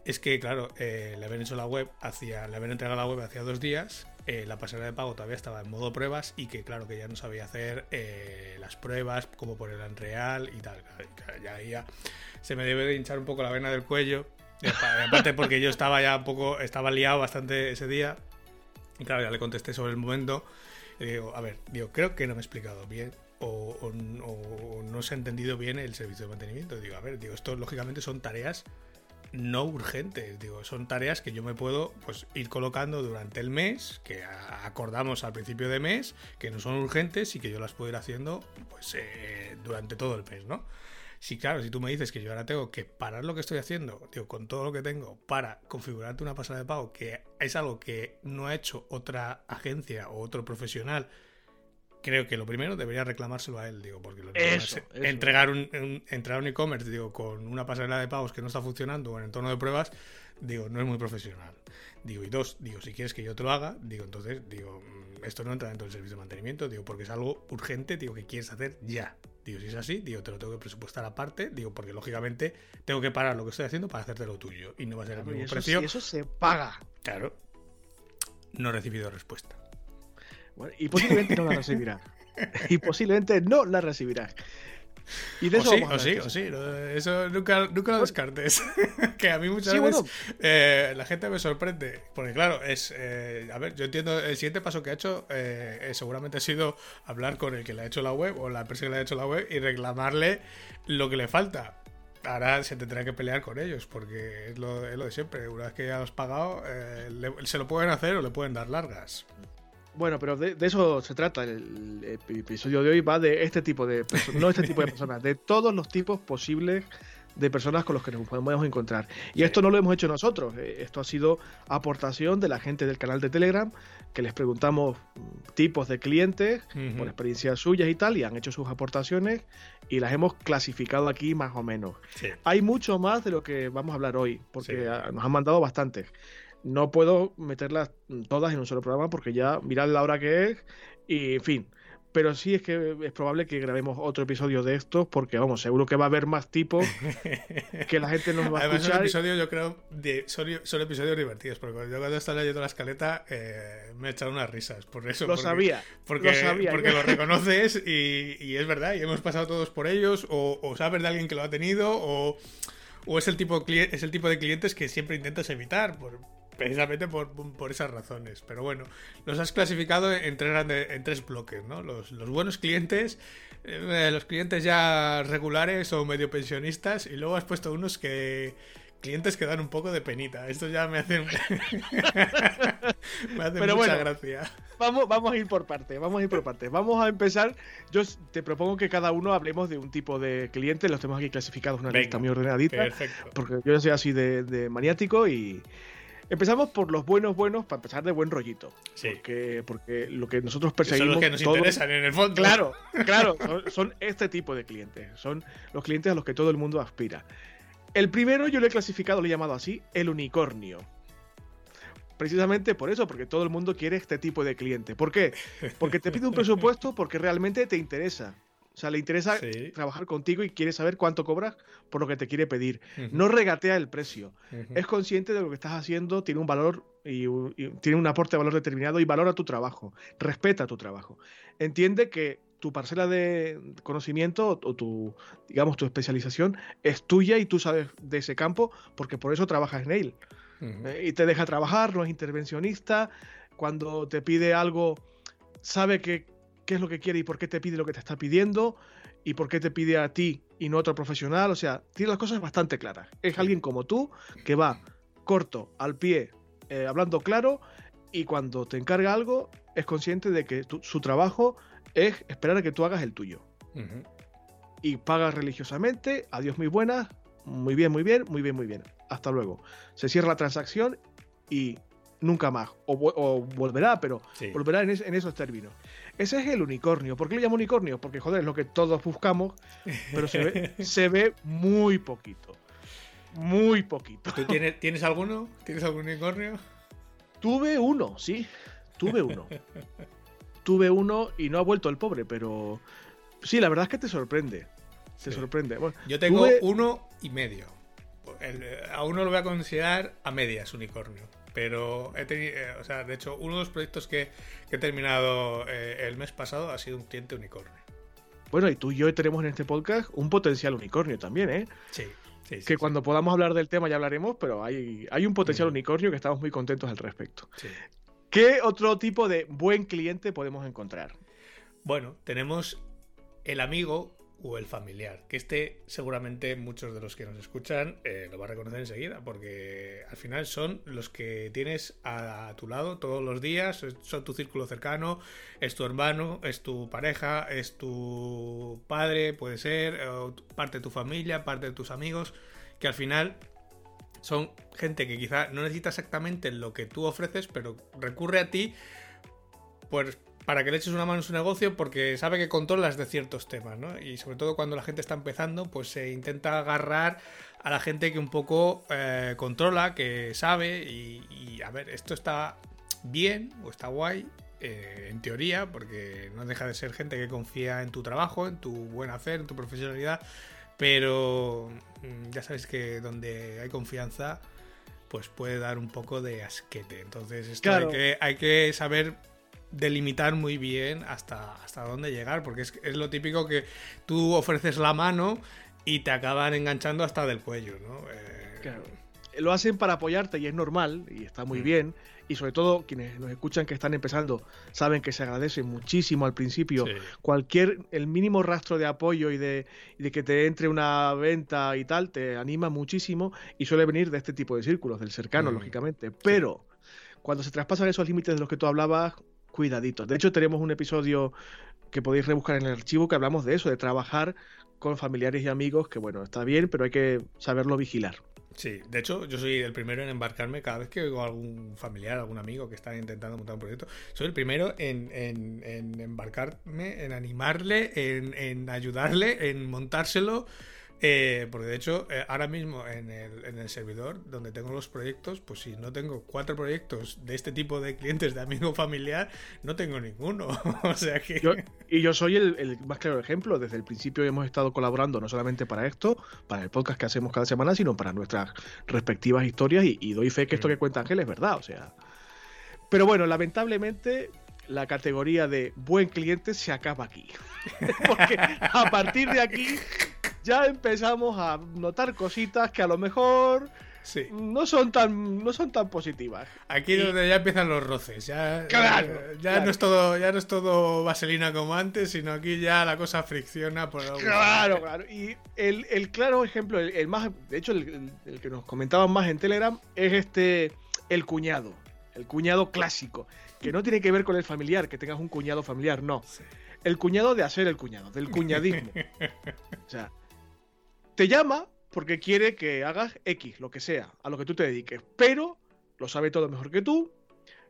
es que, claro, eh, le habían hecho la web, hacía, le habían entregado la web hacía dos días, eh, la pasarela de pago todavía estaba en modo pruebas y que, claro, que ya no sabía hacer eh, las pruebas, como ponerla en real y tal. Ya, se me debe de hinchar un poco la vena del cuello, aparte porque yo estaba ya un poco, estaba liado bastante ese día. Y claro, ya le contesté sobre el momento. Y digo, a ver, digo, creo que no me he explicado bien. O, no se ha entendido bien el servicio de mantenimiento. Digo, a ver, digo, esto lógicamente son tareas no urgentes. Digo, son tareas que yo me puedo pues, ir colocando durante el mes, que acordamos al principio de mes, que no son urgentes y que yo las puedo ir haciendo pues, eh, durante todo el mes, ¿no? Sí, claro, si tú me dices que yo ahora tengo que parar lo que estoy haciendo, digo, con todo lo que tengo, para configurarte una pasada de pago, que es algo que no ha hecho otra agencia o otro profesional creo que lo primero debería reclamárselo a él, digo, porque lo entregar un, entrar a un e-commerce, digo, con una pasarela de pagos que no está funcionando o en entorno de pruebas, digo, no es muy profesional. Digo, y dos, digo, si quieres que yo te lo haga, digo, entonces, digo, mm, esto no entra dentro del servicio de mantenimiento, digo, porque es algo urgente, digo, que quieres hacer ya. Digo, si es así, digo, te lo tengo que presupuestar aparte, digo, porque lógicamente tengo que parar lo que estoy haciendo para hacerte lo tuyo. Y no va a ser el mismo precio. Y eso se paga. Claro. No he recibido respuesta y posiblemente no la recibirá. y posiblemente no la recibirá. Y de eso sí, o sí, o sí, eso nunca, nunca lo descartes. que a mí muchas veces eh, la gente me sorprende. Porque claro, es... Eh, a ver, yo entiendo, el siguiente paso que ha hecho eh, seguramente ha sido hablar con el que le ha hecho la web o la empresa que le ha hecho la web y reclamarle lo que le falta. Ahora se tendrá que pelear con ellos, porque es lo, de siempre. Una vez que ya lo has pagado, se lo pueden hacer o le pueden dar largas. Bueno, pero de, eso se trata. El, episodio de hoy va de este tipo de personas, no este tipo de personas, de todos los tipos posibles de personas con los que nos podemos encontrar. Y esto no lo hemos hecho nosotros, eh, esto ha sido aportación de la gente del canal de Telegram, que les preguntamos mm, tipos de clientes por experiencias suyas y tal, y han hecho sus aportaciones y las hemos clasificado aquí más o menos. Hay mucho más de lo que vamos a hablar hoy, porque nos han mandado bastantes no puedo meterlas todas en un solo programa porque ya mirad la hora que es y en fin. Pero sí es que es probable que grabemos otro episodio de estos porque, vamos, seguro que va a haber más tipos que la gente nos va a Además, escuchar. Además, episodio yo creo, de, son, episodios divertidos porque yo cuando estaba leyendo la escaleta eh, me he echado unas risas. Por eso, lo sabía. Porque lo, sabía, porque lo reconoces y, es verdad, y hemos pasado todos por ellos o, o sabes de alguien que lo ha tenido o o es el tipo es el tipo de clientes que siempre intentas evitar por, precisamente por, esas razones. Pero bueno, los has clasificado en tres, en tres bloques, ¿no? Los, buenos clientes, eh, los clientes ya regulares o medio pensionistas, y luego has puesto unos que clientes que dan un poco de penita. Esto ya me hace, me hace mucha gracia. Vamos, vamos a ir por parte, vamos a ir por parte. Vamos a empezar. Yo te propongo que cada uno hablemos de un tipo de cliente. Los tenemos aquí clasificados una lista muy ordenadita. Perfecto. Porque yo soy así de, de maniático y, Empezamos por los buenos buenos para empezar de buen rollito. Sí. Porque, porque lo que nosotros perseguimos. Son los que nos interesan en el fondo. Claro, claro. Son, este tipo de clientes. Son los clientes a los que todo el mundo aspira. El primero yo le he clasificado, le he llamado así, el unicornio. Precisamente por eso, porque todo el mundo quiere este tipo de cliente. ¿Por qué? Porque te pide un presupuesto porque realmente te interesa. O sea, le interesa trabajar contigo y quiere saber cuánto cobras por lo que te quiere pedir. No regatea el precio. Es consciente de lo que estás haciendo, tiene un valor y, tiene un aporte de valor determinado y valora tu trabajo. Respeta tu trabajo. Entiende que tu parcela de conocimiento o tu, digamos, tu especialización es tuya y tú sabes de ese campo porque por eso trabajas en él. Eh, y te deja trabajar, no es intervencionista. Cuando te pide algo, sabe que qué es lo que quiere y por qué te pide lo que te está pidiendo y por qué te pide a ti y no a otro profesional. O sea, tiene las cosas bastante claras. Es alguien como tú que va corto, al pie, eh, hablando claro y cuando te encarga algo es consciente de que su trabajo es esperar a que tú hagas el tuyo. Y paga religiosamente, adiós muy buenas, muy bien, muy bien, muy bien, muy bien. Hasta luego. Se cierra la transacción y nunca más. O, volverá, pero volverá en, en, esos términos. Ese es el unicornio. ¿Por qué le llamo unicornio? Porque, joder, es lo que todos buscamos, pero se ve, se ve muy poquito. Muy poquito. ¿Tú tienes, tienes alguno? ¿Tienes algún unicornio? Tuve uno, sí. Tuve uno. Tuve uno y no ha vuelto el pobre, pero sí, la verdad es que te sorprende. Te sorprende. Yo tengo uno y medio. a uno lo voy a considerar a medias unicornio. Pero he tenido, eh, o sea, de hecho, uno de los proyectos que, he terminado eh, el mes pasado ha sido un cliente unicornio. Bueno, y tú y yo tenemos en este podcast un potencial unicornio también, ¿eh? Sí. Sí, que cuando podamos hablar del tema ya hablaremos, pero hay, hay un potencial unicornio que estamos muy contentos al respecto. ¿Qué otro tipo de buen cliente podemos encontrar? Bueno, tenemos el amigo o el familiar. Que este seguramente muchos de los que nos escuchan eh, lo va a reconocer enseguida, porque al final son los que tienes a, tu lado todos los días, son tu círculo cercano, es tu hermano, es tu pareja, es tu padre, puede ser, parte de tu familia, parte de tus amigos, que al final son gente que quizá no necesita exactamente lo que tú ofreces, pero recurre a ti pues para que le eches una mano en su negocio porque sabe que controlas de ciertos temas, ¿no? Y sobre todo cuando la gente está empezando, pues se intenta agarrar a la gente que un poco eh, controla, que sabe y, a ver, esto está bien o está guay. Eh, en teoría, porque no deja de ser gente que confía en tu trabajo, en tu buen hacer, en tu profesionalidad, pero mm, ya sabes que donde hay confianza, pues puede dar un poco de asquete. Entonces, esto hay, que, hay que saber delimitar muy bien hasta, hasta dónde llegar, porque es, es lo típico que tú ofreces la mano y te acaban enganchando hasta del cuello, ¿no? Eh, claro. Lo hacen para apoyarte y es normal y está muy mm. bien. Y sobre todo quienes nos escuchan que están empezando saben que se agradece muchísimo al principio cualquier, el mínimo rastro de apoyo y de, de, que te entre una venta y tal, te anima muchísimo y suele venir de este tipo de círculos, del cercano, mm. lógicamente. Pero cuando se traspasan esos límites de los que tú hablabas, cuidaditos. De hecho, tenemos un episodio que podéis rebuscar en el archivo que hablamos de eso, de trabajar con familiares y amigos, que bueno, está bien, pero hay que saberlo vigilar. Sí, de hecho, yo soy el primero en embarcarme cada vez que oigo a algún familiar, algún amigo que está intentando montar un proyecto. Soy el primero en, en embarcarme, en animarle, en, en, ayudarle, en montárselo eh, porque de hecho, eh, ahora mismo en el, en el, servidor donde tengo los proyectos, pues si no tengo cuatro proyectos de este tipo de clientes de amigo familiar, no tengo ninguno. o sea que. y yo soy el, más claro ejemplo. Desde el principio hemos estado colaborando no solamente para esto, para el podcast que hacemos cada semana, sino para nuestras respectivas historias. Y, doy fe que esto mm. que cuenta Ángel es verdad. O sea. Pero bueno, lamentablemente la categoría de buen cliente se acaba aquí. Porque a partir de aquí ya empezamos a notar cositas que a lo mejor no son tan no son tan positivas. Aquí es donde ya empiezan los roces, ya, ya, no es todo ya no es todo vaselina como antes, sino aquí ya la cosa fricciona por Claro, claro. Y el, claro ejemplo, el, más de hecho el, que nos comentaban más en Telegram es este el cuñado, el cuñado clásico, que no tiene que ver con el familiar, que tengas un cuñado familiar, no. El cuñado de hacer el cuñado, del cuñadismo. o sea, te llama porque quiere que hagas X, lo que sea, a lo que tú te dediques, pero lo sabe todo mejor que tú,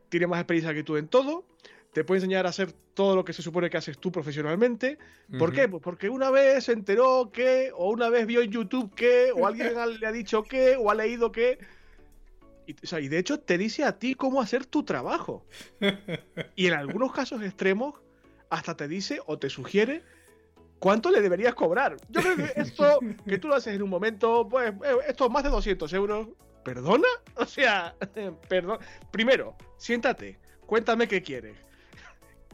tiene más experiencia que tú en todo, te puede enseñar a hacer todo lo que se supone que haces tú profesionalmente. ¿Por qué? Pues porque una vez se enteró que, o una vez vio en YouTube que, o alguien le ha dicho que, o ha leído que. Y, y de hecho te dice a ti cómo hacer tu trabajo. Y en algunos casos extremos, hasta te dice o te sugiere ¿cuánto le deberías cobrar? Yo creo que esto, que tú lo haces en un momento, pues, eh, esto más de 200 euros. ¿Perdona? O sea, perdón. Primero, siéntate, cuéntame qué quieres.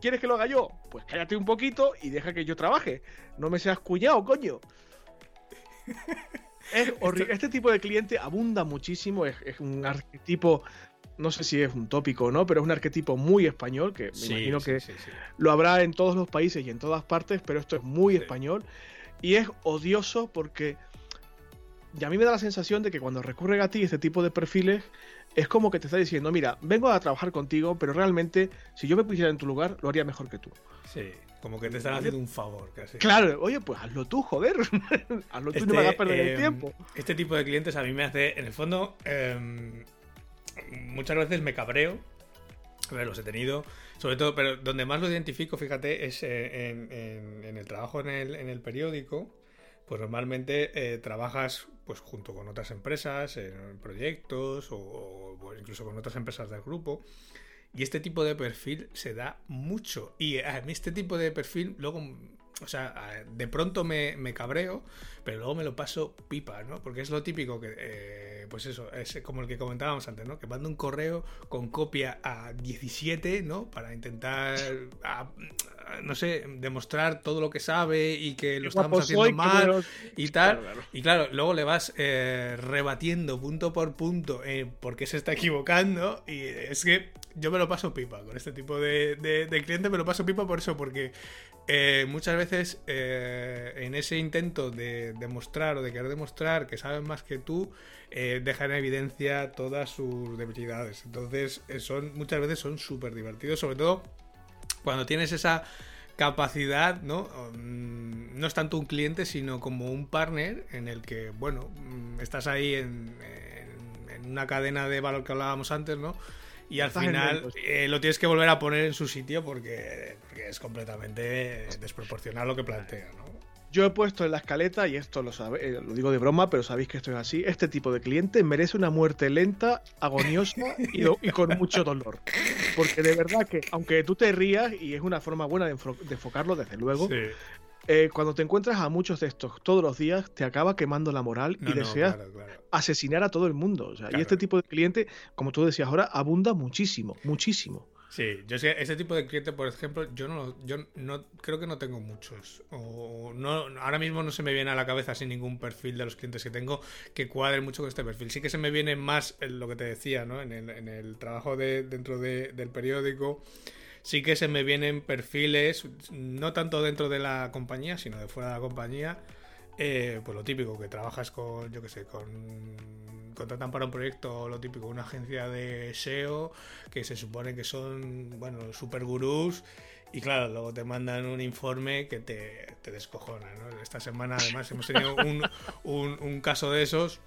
¿Quieres que lo haga yo? Pues cállate un poquito y deja que yo trabaje. No me seas cuñado, coño. Es horrible. Este tipo de cliente abunda muchísimo, es, es un arquetipo no sé si es un tópico o no, pero es un arquetipo muy español, que me imagino que lo habrá en todos los países y en todas partes, pero esto es muy español. Y es odioso porque y a mí me da la sensación de que cuando recurren a ti este tipo de perfiles, es como que te está diciendo, mira, vengo a trabajar contigo, pero realmente si yo me pusiera en tu lugar, lo haría mejor que tú. Sí, como que te están haciendo un favor casi. Claro, oye, pues hazlo tú, joder. hazlo tú y no me hagas perder el este, tiempo. Este tipo de clientes a mí me hace, en el fondo, em, muchas veces me cabreo. Los he tenido. Sobre todo, pero donde más lo identifico, fíjate, es eh, en, el trabajo en el, periódico. Pues normalmente eh, trabajas pues junto con otras empresas, en proyectos o, incluso con otras empresas del grupo. Y este tipo de perfil se da mucho. Y a mí este tipo de perfil luego o sea, de pronto me, cabreo, pero luego me lo paso pipa, ¿no? Porque es lo típico que, eh, pues eso, es como el que comentábamos antes, ¿no? Que mando un correo con copia a 17, ¿no? Para intentar, no sé, demostrar todo lo que sabe y que lo estamos haciendo mal y tal. Y claro, luego le vas eh, rebatiendo punto por punto eh, por qué se está equivocando y es que yo me lo paso pipa con este tipo de, de cliente, me lo paso pipa por eso, porque eh, muchas veces eh, en ese intento de demostrar o de querer demostrar que saben más que tú, eh, dejan en evidencia todas sus debilidades. Entonces, son, muchas veces son súper divertidos, sobre todo cuando tienes esa capacidad, ¿no? Mm, no es tanto un cliente, sino como un partner en el que, bueno, mm, estás ahí en, en una cadena de valor que hablábamos antes, ¿no? Y al final eh, lo tienes que volver a poner en su sitio porque, es completamente desproporcional lo que plantea, ¿no? Yo he puesto en la escaleta, y esto lo, sabe, eh, lo digo de broma, pero sabéis que esto es así, este tipo de cliente merece una muerte lenta, agoniosa y, y, con mucho dolor. Porque de verdad que, aunque tú te rías, y es una forma buena de, enfocarlo, desde luego, sí. Eh, cuando te encuentras a muchos de estos todos los días, te acaba quemando la moral y deseas asesinar a todo el mundo. y este tipo de cliente, como tú decías ahora, abunda muchísimo, muchísimo. Sí, yo sé, ese tipo de cliente, por ejemplo, yo no, yo no creo que no tengo muchos. O no, ahora mismo no se me viene a la cabeza sin ningún perfil de los clientes que tengo que cuadren mucho con este perfil. Sí que se me viene más lo que te decía, ¿no? En el, en el trabajo de, dentro del periódico sí que se me vienen perfiles, no tanto dentro de la compañía, sino de fuera de la compañía, eh, pues lo típico, que trabajas con, yo qué sé, con contratan para un proyecto, lo típico, una agencia de SEO, que se supone que son, bueno, super gurús, y claro, luego te mandan un informe que te, te descojona, ¿no? Esta semana además hemos tenido un, un, un caso de esos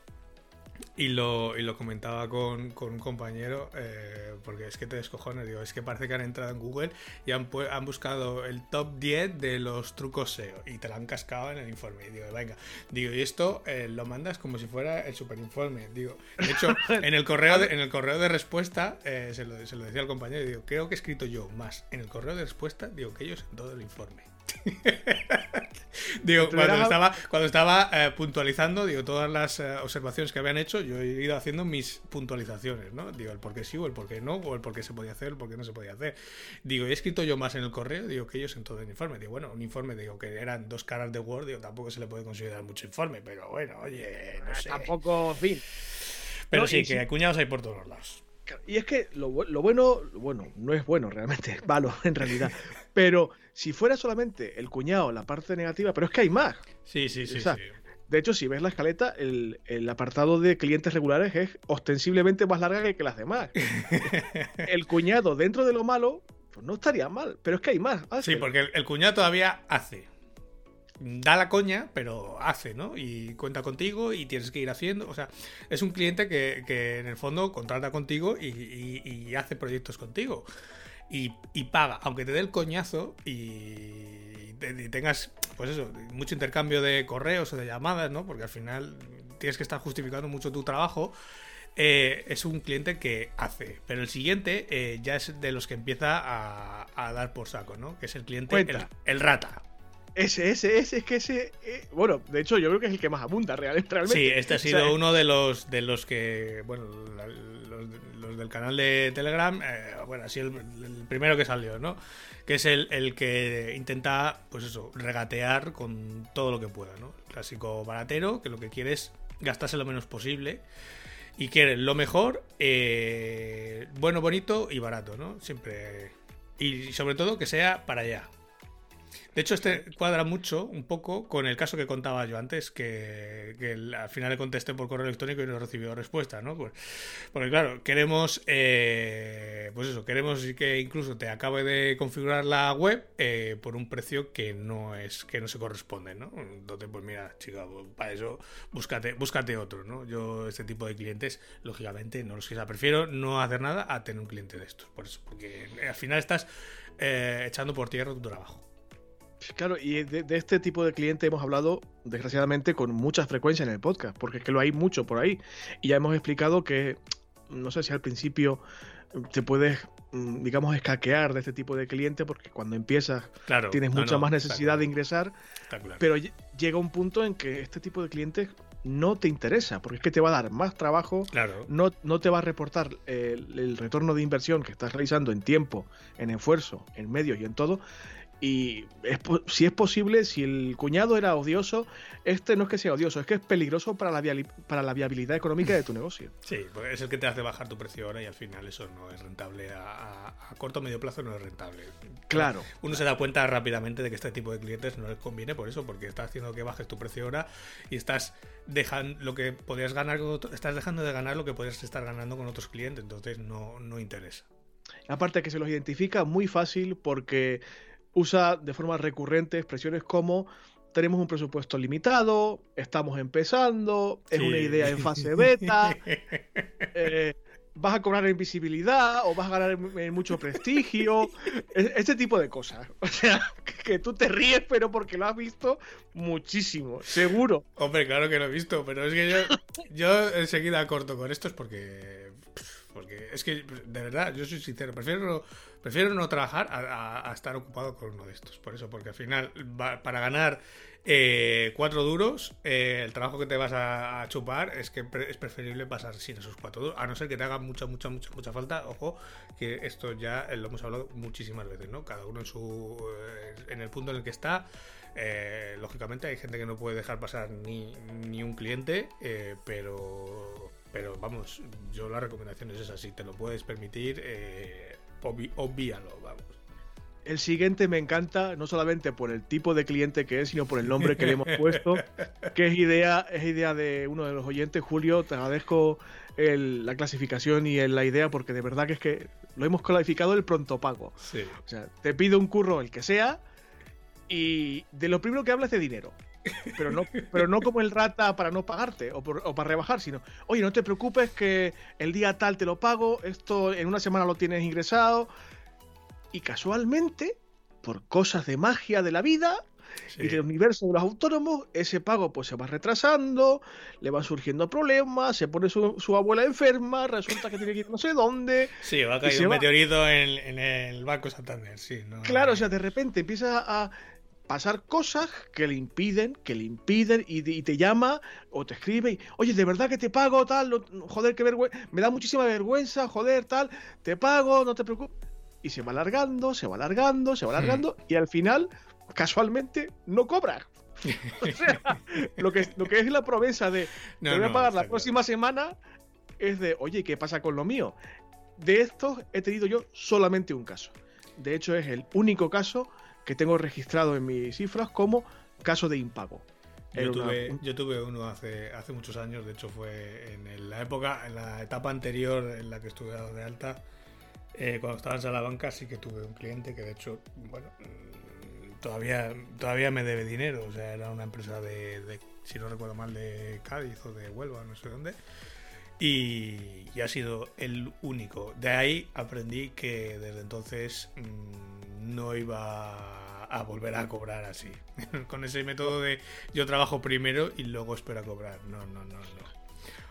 y lo, y lo comentaba con, con un compañero, eh, porque es que te descojones, digo, es que parece que han entrado en Google y han, han buscado el top 10 de los trucos SEO y te lo han cascado en el informe. Y digo, venga, digo, y esto eh, lo mandas como si fuera el super informe. Digo, de hecho, en el correo de, en el correo de respuesta, eh, se, lo, se lo decía al compañero, digo, creo que he escrito yo más en el correo de respuesta, digo, que ellos en todo el informe. digo, cuando estaba, cuando estaba eh, puntualizando, digo, todas las eh, observaciones que habían hecho, yo he ido haciendo mis puntualizaciones, ¿no? Digo, el por qué sí o el por qué no, o el por qué se podía hacer, el por qué no se podía hacer. Digo, he escrito yo más en el correo, digo, que ellos en todo el informe. Digo, bueno, un informe, digo, que eran dos caras de Word, digo, tampoco se le puede considerar mucho informe, pero bueno, oye, no sé. Tampoco, fin. Pero sí, que cuñados hay por todos lados. Y es que lo, bueno, bueno, no es bueno realmente, es malo en realidad. Pero si fuera solamente el cuñado la parte negativa, pero es que hay más. Sí, sí, sí. De hecho, si ves la escaleta, el, apartado de clientes regulares es ostensiblemente más larga que, las demás. el cuñado dentro de lo malo, pues no estaría mal, pero es que hay más. Sí, porque el cuñado todavía hace da la coña, pero hace, ¿no? Y cuenta contigo y tienes que ir haciendo. O sea, es un cliente que, en el fondo contrata contigo y, hace proyectos contigo. Y, paga, aunque te dé el coñazo y, tengas, pues eso, mucho intercambio de correos o de llamadas, ¿no? Porque al final tienes que estar justificando mucho tu trabajo. Eh, es un cliente que hace. Pero el siguiente eh, ya es de los que empieza a, dar por saco, ¿no? Que es el cliente, el, rata. Ese, ese, ese, es que ese. Eh, bueno, de hecho, yo creo que es el que más abunda realmente. Sí, este ha sido uno de los de los que. Bueno, los, del canal de Telegram. Eh, bueno, ha sido el, primero que salió, ¿no? Que es el, el, que intenta, pues eso, regatear con todo lo que pueda, ¿no? El clásico baratero, que lo que quiere es gastarse lo menos posible. Y quiere lo mejor, eh, bueno, bonito y barato, ¿no? Siempre. Y sobre todo que sea para allá. De hecho, este cuadra mucho, un poco, con el caso que contaba yo antes, que, al final le contesté por correo electrónico y no recibió respuesta, ¿no? Pues, porque claro, queremos, eh, pues eso, queremos que incluso te acabe de configurar la web eh, por un precio que no es, que no se corresponde, ¿no? Entonces, pues mira, chica, pues, para eso búscate, búscate otro, ¿no? Yo este tipo de clientes, lógicamente, no los quisiera. Prefiero no hacer nada a tener un cliente de estos, por eso, porque al final estás eh, echando por tierra tu trabajo. Claro, y de, este tipo de cliente hemos hablado, desgraciadamente, con mucha frecuencia en el podcast, porque es que lo hay mucho por ahí. Y ya hemos explicado que, no sé si al principio te puedes, mm, digamos, escaquear de este tipo de cliente, porque cuando empiezas tienes mucha más necesidad de ingresar, pero llega un punto en que este tipo de clientes no te interesa, porque es que te va a dar más trabajo, no, no te va a reportar el, el retorno de inversión que estás realizando en tiempo, en esfuerzo, en medios y en todo, y si es posible, si el cuñado era odioso, este no es que sea odioso, es que es peligroso para la, para la viabilidad económica de tu negocio. Sí, porque es el que te hace bajar tu precio ahora y al final eso no es rentable. A, corto o medio plazo no es rentable. Claro. Uno se da cuenta rápidamente de que este tipo de clientes no les conviene por eso, porque está haciendo que bajes tu precio ahora y estás dejando lo que podrías ganar, estás dejando de ganar lo que podrías estar ganando con otros clientes, entonces no, no interesa. Aparte que se los identifica muy fácil porque usa de forma recurrente expresiones como tenemos un presupuesto limitado, estamos empezando, es una idea en fase beta, eh, vas a cobrar en visibilidad o vas a ganar mucho prestigio, este tipo de cosas. O sea, que tú te ríes, pero porque lo has visto muchísimo, seguro. Hombre, claro que lo he visto, pero es que yo, yo enseguida corto con esto es porque es que, de verdad, yo soy sincero, prefiero, prefiero no trabajar a, estar ocupado con uno de estos. Por eso, porque al final, para ganar eh, cuatro duros, eh, el trabajo que te vas a, chupar es que es preferible pasar sin esos cuatro duros, a no ser que te haga mucha, mucha, mucha, mucha falta. Ojo, que esto ya lo hemos hablado muchísimas veces, ¿no? Cada uno en su en el punto en el que está. Eh, lógicamente hay gente que no puede dejar pasar ni, ni un cliente, eh, pero, pero vamos, yo la recomendación es esa, si te lo puedes permitir, eh, obvíalo, vamos. El siguiente me encanta, no solamente por el tipo de cliente que es, sino por el nombre que le hemos puesto, que es idea, es idea de uno de los oyentes, Julio, te agradezco la clasificación y la idea, porque de verdad que es que lo hemos clasificado el pronto pago. O sea, te pido un curro, el que sea, y de lo primero que habla es de dinero. Pero no, pero no como el rata para no pagarte o, para rebajar, sino, oye, no te preocupes que el día tal te lo pago, esto en una semana lo tienes ingresado. Y casualmente, por cosas de magia de la vida, y del universo de los autónomos, ese pago pues se va retrasando, le van surgiendo problemas, se pone su, abuela enferma, resulta que tiene que ir no sé dónde. Sí, va a caer un meteorito en, el Banco Santander, sí. claro, o sea, de repente empieza a pasar cosas que le impiden, que le impiden y, te llama o te escribe y, oye, de verdad que te pago tal, joder, qué vergüenza, me da muchísima vergüenza, joder, tal, te pago, no te preocupes. Y se va alargando, se va alargando, se va alargando y al final, casualmente, no cobra. o sea, lo que, lo que es la promesa de te voy a pagar la próxima semana es de, oye, ¿qué pasa con lo mío? De estos he tenido yo solamente un caso. De hecho, es el único caso que tengo registrado en mis cifras como caso de impago. Yo tuve, uno hace, hace muchos años, de hecho fue en la época, en la etapa anterior en la que estuve dado de alta, eh, cuando estaba en Salamanca sí que tuve un cliente que de hecho, bueno, mm, todavía, todavía me debe dinero, o sea, era una empresa de, si no recuerdo mal, de Cádiz o de Huelva, no sé dónde. Y, ha sido el único. De ahí aprendí que desde entonces mm, no iba a volver a cobrar así. Con ese método de yo trabajo primero y luego espero a cobrar. No, no, no, no.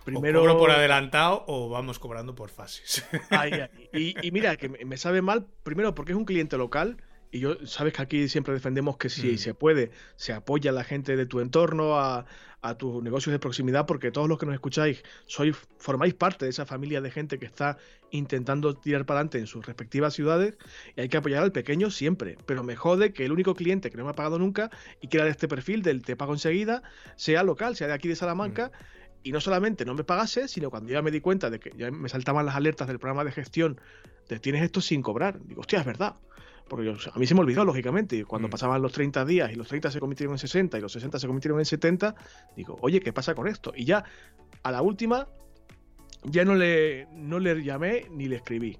Primero... O cobro por adelantado o vamos cobrando por fases. Y, mira, que me sabe mal, primero porque es un cliente local y yo, sabes que aquí siempre defendemos que si mm. se puede, se apoya a la gente de tu entorno, a, a tus negocios de proximidad, porque todos los que nos escucháis sois, formáis parte de esa familia de gente que está intentando tirar para adelante en sus respectivas ciudades y hay que apoyar al pequeño siempre. Pero me jode que el único cliente que no me ha pagado nunca y que era de este perfil del te pago enseguida sea local, sea de aquí de Salamanca. Mm. Y no solamente no me pagase, sino cuando ya me di cuenta de que ya me saltaban las alertas del programa de gestión de tienes esto sin cobrar. Digo, hostia, es verdad porque a mí se me olvidó, lógicamente, cuando mm. pasaban los 30 días y los 30 se convirtieron en 60 y los 60 se convirtieron en 70, digo, oye, ¿qué pasa con esto? Y ya, a la última, ya no le, no le llamé ni le escribí.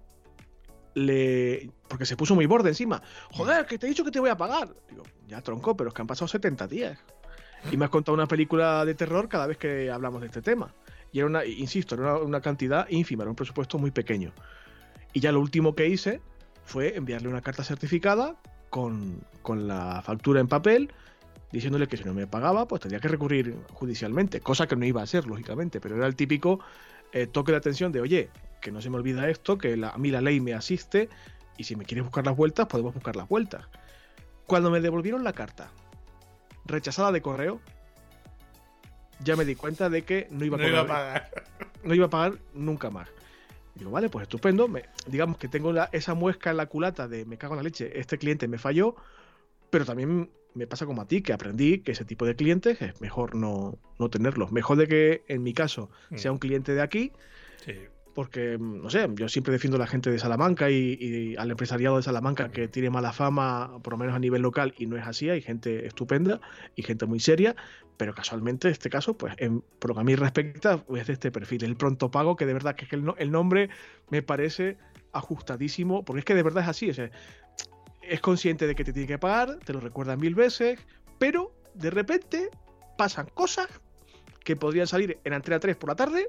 Le... Porque se puso muy borde encima. Joder, que te he dicho que te voy a pagar. Digo, ya tronco, pero es que han pasado 70 días. Y me has contado una película de terror cada vez que hablamos de este tema. Y era una, insisto, era una cantidad ínfima, era un presupuesto muy pequeño. Y ya lo último que hice fue enviarle una carta certificada con, la factura en papel, diciéndole que si no me pagaba, pues tendría que recurrir judicialmente, cosa que no iba a ser, lógicamente, pero era el típico eh, toque de atención de, oye, que no se me olvida esto, que a mí la ley me asiste, y si me quieres buscar las vueltas, podemos buscar las vueltas. Cuando me devolvieron la carta, rechazada de correo, ya me di cuenta de que no iba a pagar. No iba a pagar nunca más. Digo, vale, pues estupendo. digamos que tengo esa muesca en la culata de me cago en la leche, este cliente me falló, pero también me pasa como a ti, que aprendí que ese tipo de clientes es mejor no, no tenerlos. Mejor de que en mi caso mm. sea un cliente de aquí, sí porque, no sé, yo siempre defiendo a la gente de Salamanca y, al empresariado de Salamanca que tiene mala fama, por lo menos a nivel local, y no es así, hay gente estupenda y gente muy seria, pero casualmente este caso, pues en, por lo que a mí respecta, es de este perfil, el pronto pago, que de verdad que, el, el, nombre me parece ajustadísimo, porque es que de verdad es así, o es consciente de que te tiene que pagar, te lo recuerda mil veces, pero de repente pasan cosas que podrían salir en Antena 3 por la tarde,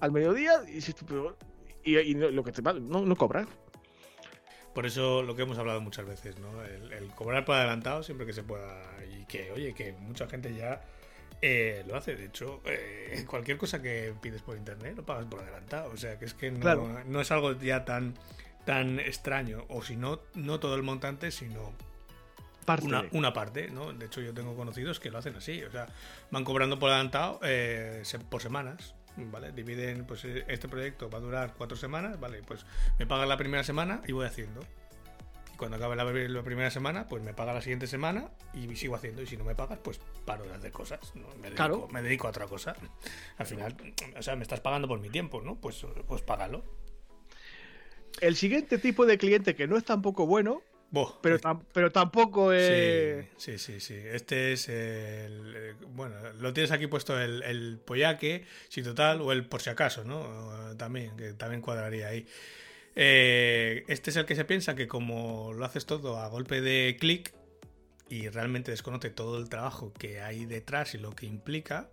al mediodía, y, y, lo que te no, no cobran. Por eso lo que hemos hablado muchas veces, ¿no? El, cobrar por adelantado siempre que se pueda. Y que, oye, que mucha gente ya Eh, lo hace, de hecho, eh, cualquier cosa que pides por internet lo pagas por adelantado. O sea, que es que no, no es algo ya tan, tan extraño. O si no, no todo el montante, sino una, parte, ¿no? De hecho, yo tengo conocidos que lo hacen así. O sea, van cobrando por adelantado eh, por semanas. ¿Vale? Dividen, pues este proyecto va a durar cuatro semanas, ¿vale? Pues me pagan la primera semana y voy haciendo cuando acabe la, primera semana, pues me paga la siguiente semana y sigo haciendo. Y si no me pagas, pues paro de hacer cosas. Me, dedico, me dedico a otra cosa. Al final, o sea, me estás pagando por mi tiempo, ¿no? Pues, pues págalo. El siguiente tipo de cliente que no es tampoco bueno, pero, pero tampoco. Sí, sí, sí, Este es el. Eh, bueno, lo tienes aquí puesto el, el pollaque, si total, o el por si acaso, ¿no? También, que también cuadraría ahí. Eh, este es el que se piensa que como lo haces todo a golpe de clic y realmente desconoce todo el trabajo que hay detrás y lo que implica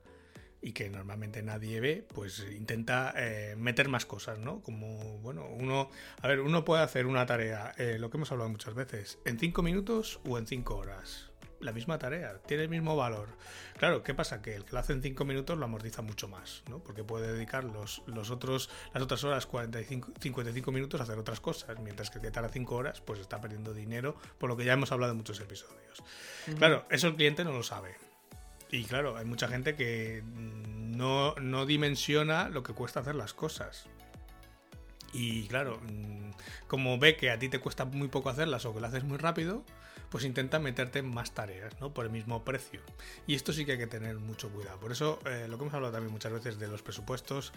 y que normalmente nadie ve, pues intenta eh, meter más cosas, ¿no? Como, bueno, uno, a ver, uno puede hacer una tarea, eh, lo que hemos hablado muchas veces, en cinco minutos o en cinco horas la misma tarea, tiene el mismo valor. Claro, ¿qué pasa? Que el que lo hace en 5 minutos lo amortiza mucho más, ¿no? Porque puede dedicar los, los otros, las otras horas, 45, 55 minutos, a hacer otras cosas, mientras que el que tarda 5 horas, pues está perdiendo dinero, por lo que ya hemos hablado en muchos episodios. Claro, eso el cliente no lo sabe. Y claro, hay mucha gente que no, no dimensiona lo que cuesta hacer las cosas. Y claro, mm, como ve que a ti te cuesta muy poco hacerlas o que lo haces muy rápido, pues intenta meterte más tareas, ¿no? Por el mismo precio. Y esto sí que hay que tener mucho cuidado. Por eso, eh, lo que hemos hablado también muchas veces de los presupuestos,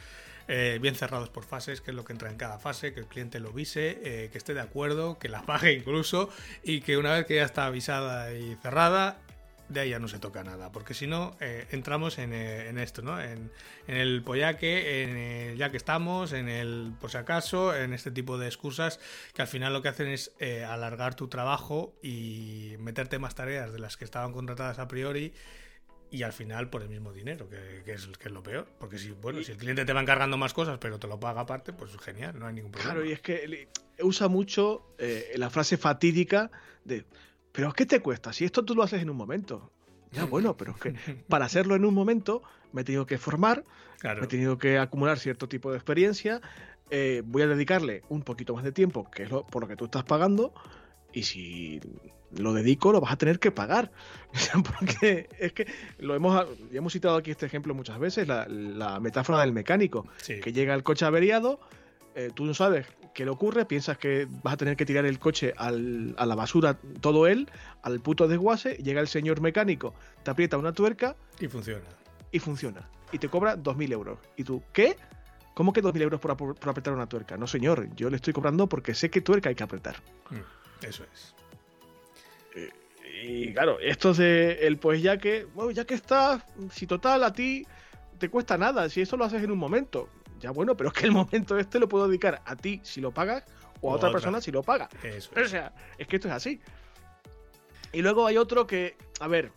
eh, bien cerrados por fases, que es lo que entra en cada fase, que el cliente lo vise, eh, que esté de acuerdo, que la pague incluso, y que una vez que ya está avisada y cerrada, de ahí ya no se toca nada, porque si no, eh, entramos eh, en, esto, ¿no? En, el pollaque, en el ya que estamos, en el por si acaso, en este tipo de excusas que al final lo que hacen es eh, alargar tu trabajo y meterte más tareas de las que estaban contratadas a priori y al final por el mismo dinero, que, es, que es lo peor. Porque si, bueno, si el cliente te va encargando más cosas, pero te lo paga aparte, pues genial, no hay ningún problema. Claro, y es que usa mucho la frase fatídica de pero ¿qué te cuesta? Si esto tú lo haces en un momento. Ya, bueno, pero es que para hacerlo en un momento me he tenido que formar, me he tenido que acumular cierto tipo de experiencia, eh, voy a dedicarle un poquito más de tiempo, que es lo, por lo que tú estás pagando, y si lo dedico, lo vas a tener que pagar. Porque es que lo hemos, hemos citado aquí este ejemplo muchas veces, la, metáfora del mecánico, que llega el coche averiado, eh, tú no sabes qué le ocurre, piensas que vas a tener que tirar el coche a la basura todo él, al puto desguace, llega el señor mecánico, te aprieta una tuerca y funciona. Y funciona. Y te cobra 2.000 euros. ¿Y tú qué? ¿Cómo que 2.000 euros por, apretar una tuerca? No, señor, yo le estoy cobrando porque sé qué tuerca hay que apretar. Mm, eso es. Eh, y claro, esto de el pues ya que, bueno, ya que estás, si total a ti te cuesta nada, si eso lo haces en un momento, ya bueno, pero es que el momento este lo puedo dedicar a ti si lo pagas o a otra, persona si lo paga. O sea, es que esto es así. Y luego hay otro que, a ver,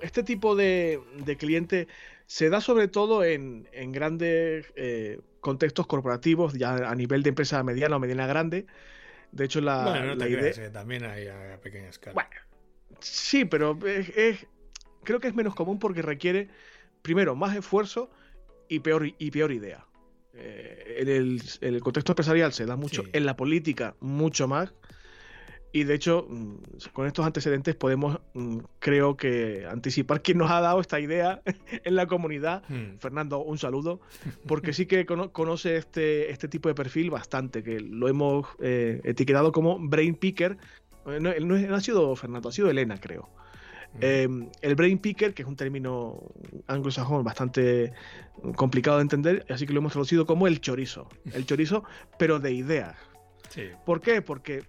este tipo de, cliente se da sobre todo en, grandes eh, contextos corporativos, ya a nivel de empresa mediana o mediana grande. De hecho, la, idea. Eh, también hay a pequeña escala. Bueno, sí, pero es, creo que es menos común porque requiere, primero, más esfuerzo y peor, y peor idea. Eh, en, el, contexto empresarial se da mucho, en la política mucho más. Y de hecho, mm, con estos antecedentes podemos, mm, creo que, anticipar quién nos ha dado esta idea en la comunidad. Hmm. Fernando, un saludo, porque sí que conoce este, este tipo de perfil bastante, que lo hemos eh, etiquetado como brain picker. Eh, no, no, ha sido Fernando, ha sido Elena, creo. Em, el brain picker, que es un término anglosajón bastante complicado de entender, así que lo hemos traducido como el chorizo. El chorizo, pero de ideas. ¿Por qué? Porque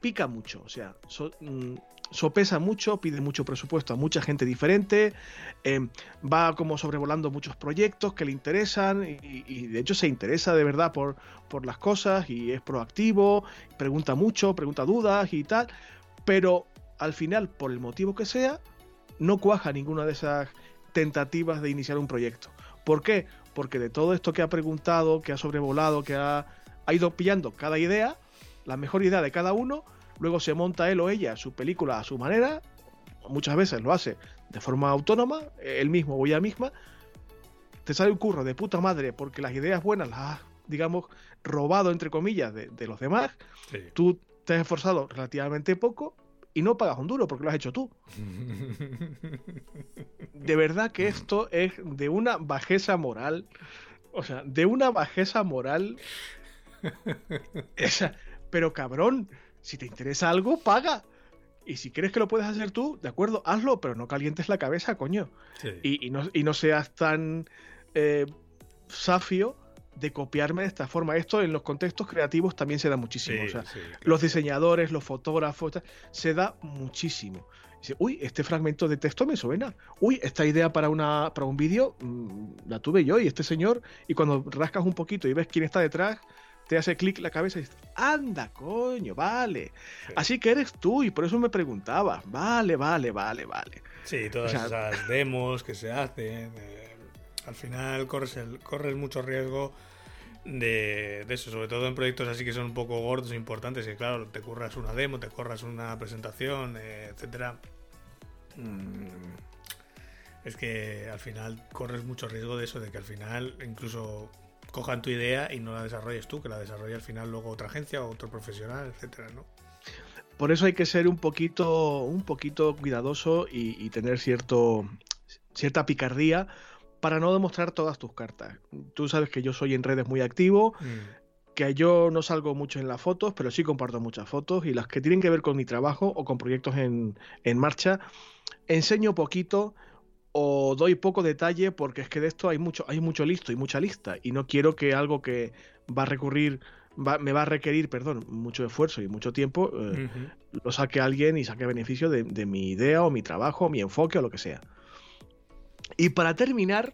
pica mucho, o sea, mm, sopesa mucho, pide mucho presupuesto a mucha gente diferente, em, va como sobrevolando muchos proyectos que le interesan y, de hecho se interesa de verdad por, por las cosas y es proactivo, pregunta mucho, pregunta dudas y tal, pero al final, por el motivo que sea, no cuaja ninguna de esas tentativas de iniciar un proyecto. ¿Por qué? Porque de todo esto que ha preguntado, que ha sobrevolado, que ha, ido pillando cada idea, la mejor idea de cada uno, luego se monta él o ella su película a su manera, muchas veces lo hace de forma autónoma, él mismo o ella misma, te sale un curro de puta madre porque las ideas buenas las has, digamos, robado, entre comillas, de, los demás. Tú te has esforzado relativamente poco y no pagas un duro porque lo has hecho tú. De verdad que esto es de una bajeza moral. O sea, de una bajeza moral. Esa, pero cabrón, si te interesa algo, paga. Y si crees que lo puedes hacer tú, de acuerdo, hazlo, pero no calientes la cabeza, coño. Y, no, y, no, seas tan eh, safio de copiarme de esta forma. Esto en los contextos creativos también se da muchísimo. Los diseñadores, los fotógrafos, se da muchísimo. Dice, uy, este fragmento de texto me suena. Uy, esta idea para, una, para un vídeo mm, la tuve yo y este señor. Y cuando rascas un poquito y ves quién está detrás, te hace clic la cabeza y dices, anda, coño, vale. Así que eres tú y por eso me preguntaba. Vale, vale, vale, vale. Sí, todas esas demos que se hacen. Eh, al final corres, el, corres mucho riesgo de, eso, sobre todo en proyectos así que son un poco gordos e importantes, que claro, te curras una demo, te corras una presentación, eh, etcétera. Mm, es que al final corres mucho riesgo de eso, de que al final incluso cojan tu idea y no la desarrolles tú, que la desarrolle al final luego otra agencia o otro profesional, etcétera, ¿no? Por eso hay que ser un poquito, un poquito cuidadoso y, y tener cierto, cierta picardía para no demostrar todas tus cartas. Tú sabes que yo soy en redes muy activo, mm. que yo no salgo mucho en las fotos, pero sí comparto muchas fotos y las que tienen que ver con mi trabajo o con proyectos en, marcha, enseño poquito o doy poco detalle porque es que de esto hay mucho, hay mucho listo y mucha lista y no quiero que algo que va a recurrir me va a requerir, perdón, mucho esfuerzo y mucho tiempo, eh, lo saque alguien y saque beneficio de, de, mi idea o mi trabajo, mi enfoque o lo que sea. Y para terminar,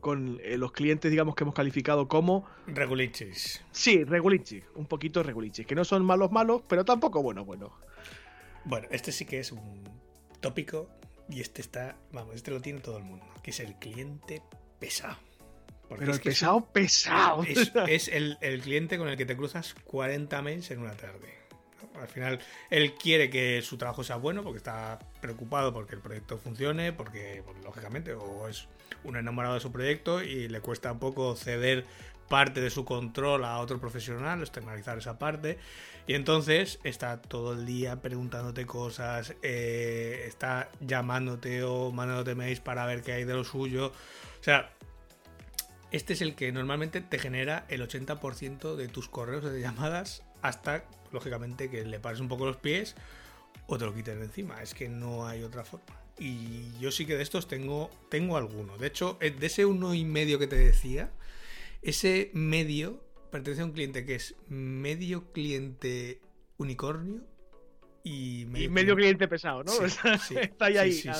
con eh, los clientes, digamos, que hemos calificado como... Regulichis. Sí, regulichis, un poquito regulichis, que no son malos malos, pero tampoco buenos buenos. Bueno, este sí que es un tópico y este está, vamos, este lo tiene todo el mundo, que es el cliente pesado. pero el pesado, pesado. Es, el, el, cliente con el que te cruzas 40 mails en una tarde. Al final, él quiere que su trabajo sea bueno porque está preocupado porque el proyecto funcione, porque, pues, lógicamente, o es un enamorado de su proyecto y le cuesta un poco ceder parte de su control a otro profesional, externalizar esa parte. Y entonces está todo el día preguntándote cosas, eh, está llamándote o mandándote mails para ver qué hay de lo suyo. O sea, este es el que normalmente te genera el 80% de tus correos de llamadas hasta lógicamente, que le pares un poco los pies o te lo quites de encima. Es que no hay otra forma. Y yo sí que de estos tengo, tengo alguno. De hecho, eh, de ese uno y medio que te decía, ese medio pertenece a un cliente que es medio cliente unicornio y medio, cliente, pesado, ¿no? Está ahí. Sí,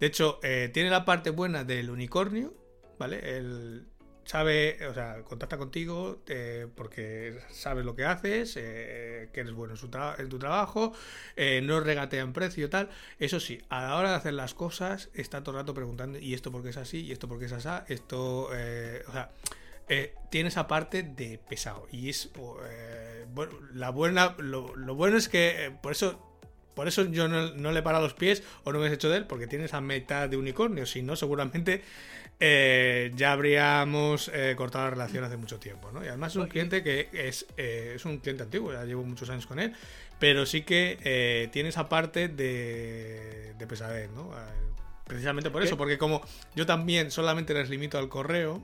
de hecho, eh, tiene la parte buena del unicornio, ¿vale? El, sabe, o sea, contacta contigo eh, porque sabe lo que haces, eh, que eres bueno en, tu trabajo, eh, no regatea en precio tal. Eso sí, a la hora de hacer las cosas, está todo el rato preguntando, ¿y esto por qué es así? ¿Y esto por qué es así? Esto, o sea, tiene esa parte de pesado. Y es, bueno, la buena, lo, bueno es que, por eso por eso yo no, le he parado los pies o no me he hecho de él, porque tiene esa mitad de unicornio. Si no, seguramente eh, ya habríamos eh, cortado la relación hace mucho tiempo, ¿no? Y además es un cliente que es, eh, es un cliente antiguo, ya llevo muchos años con él, pero sí que tiene esa parte de, de pesadez, ¿no? Precisamente por eso, porque como yo también solamente les limito al correo,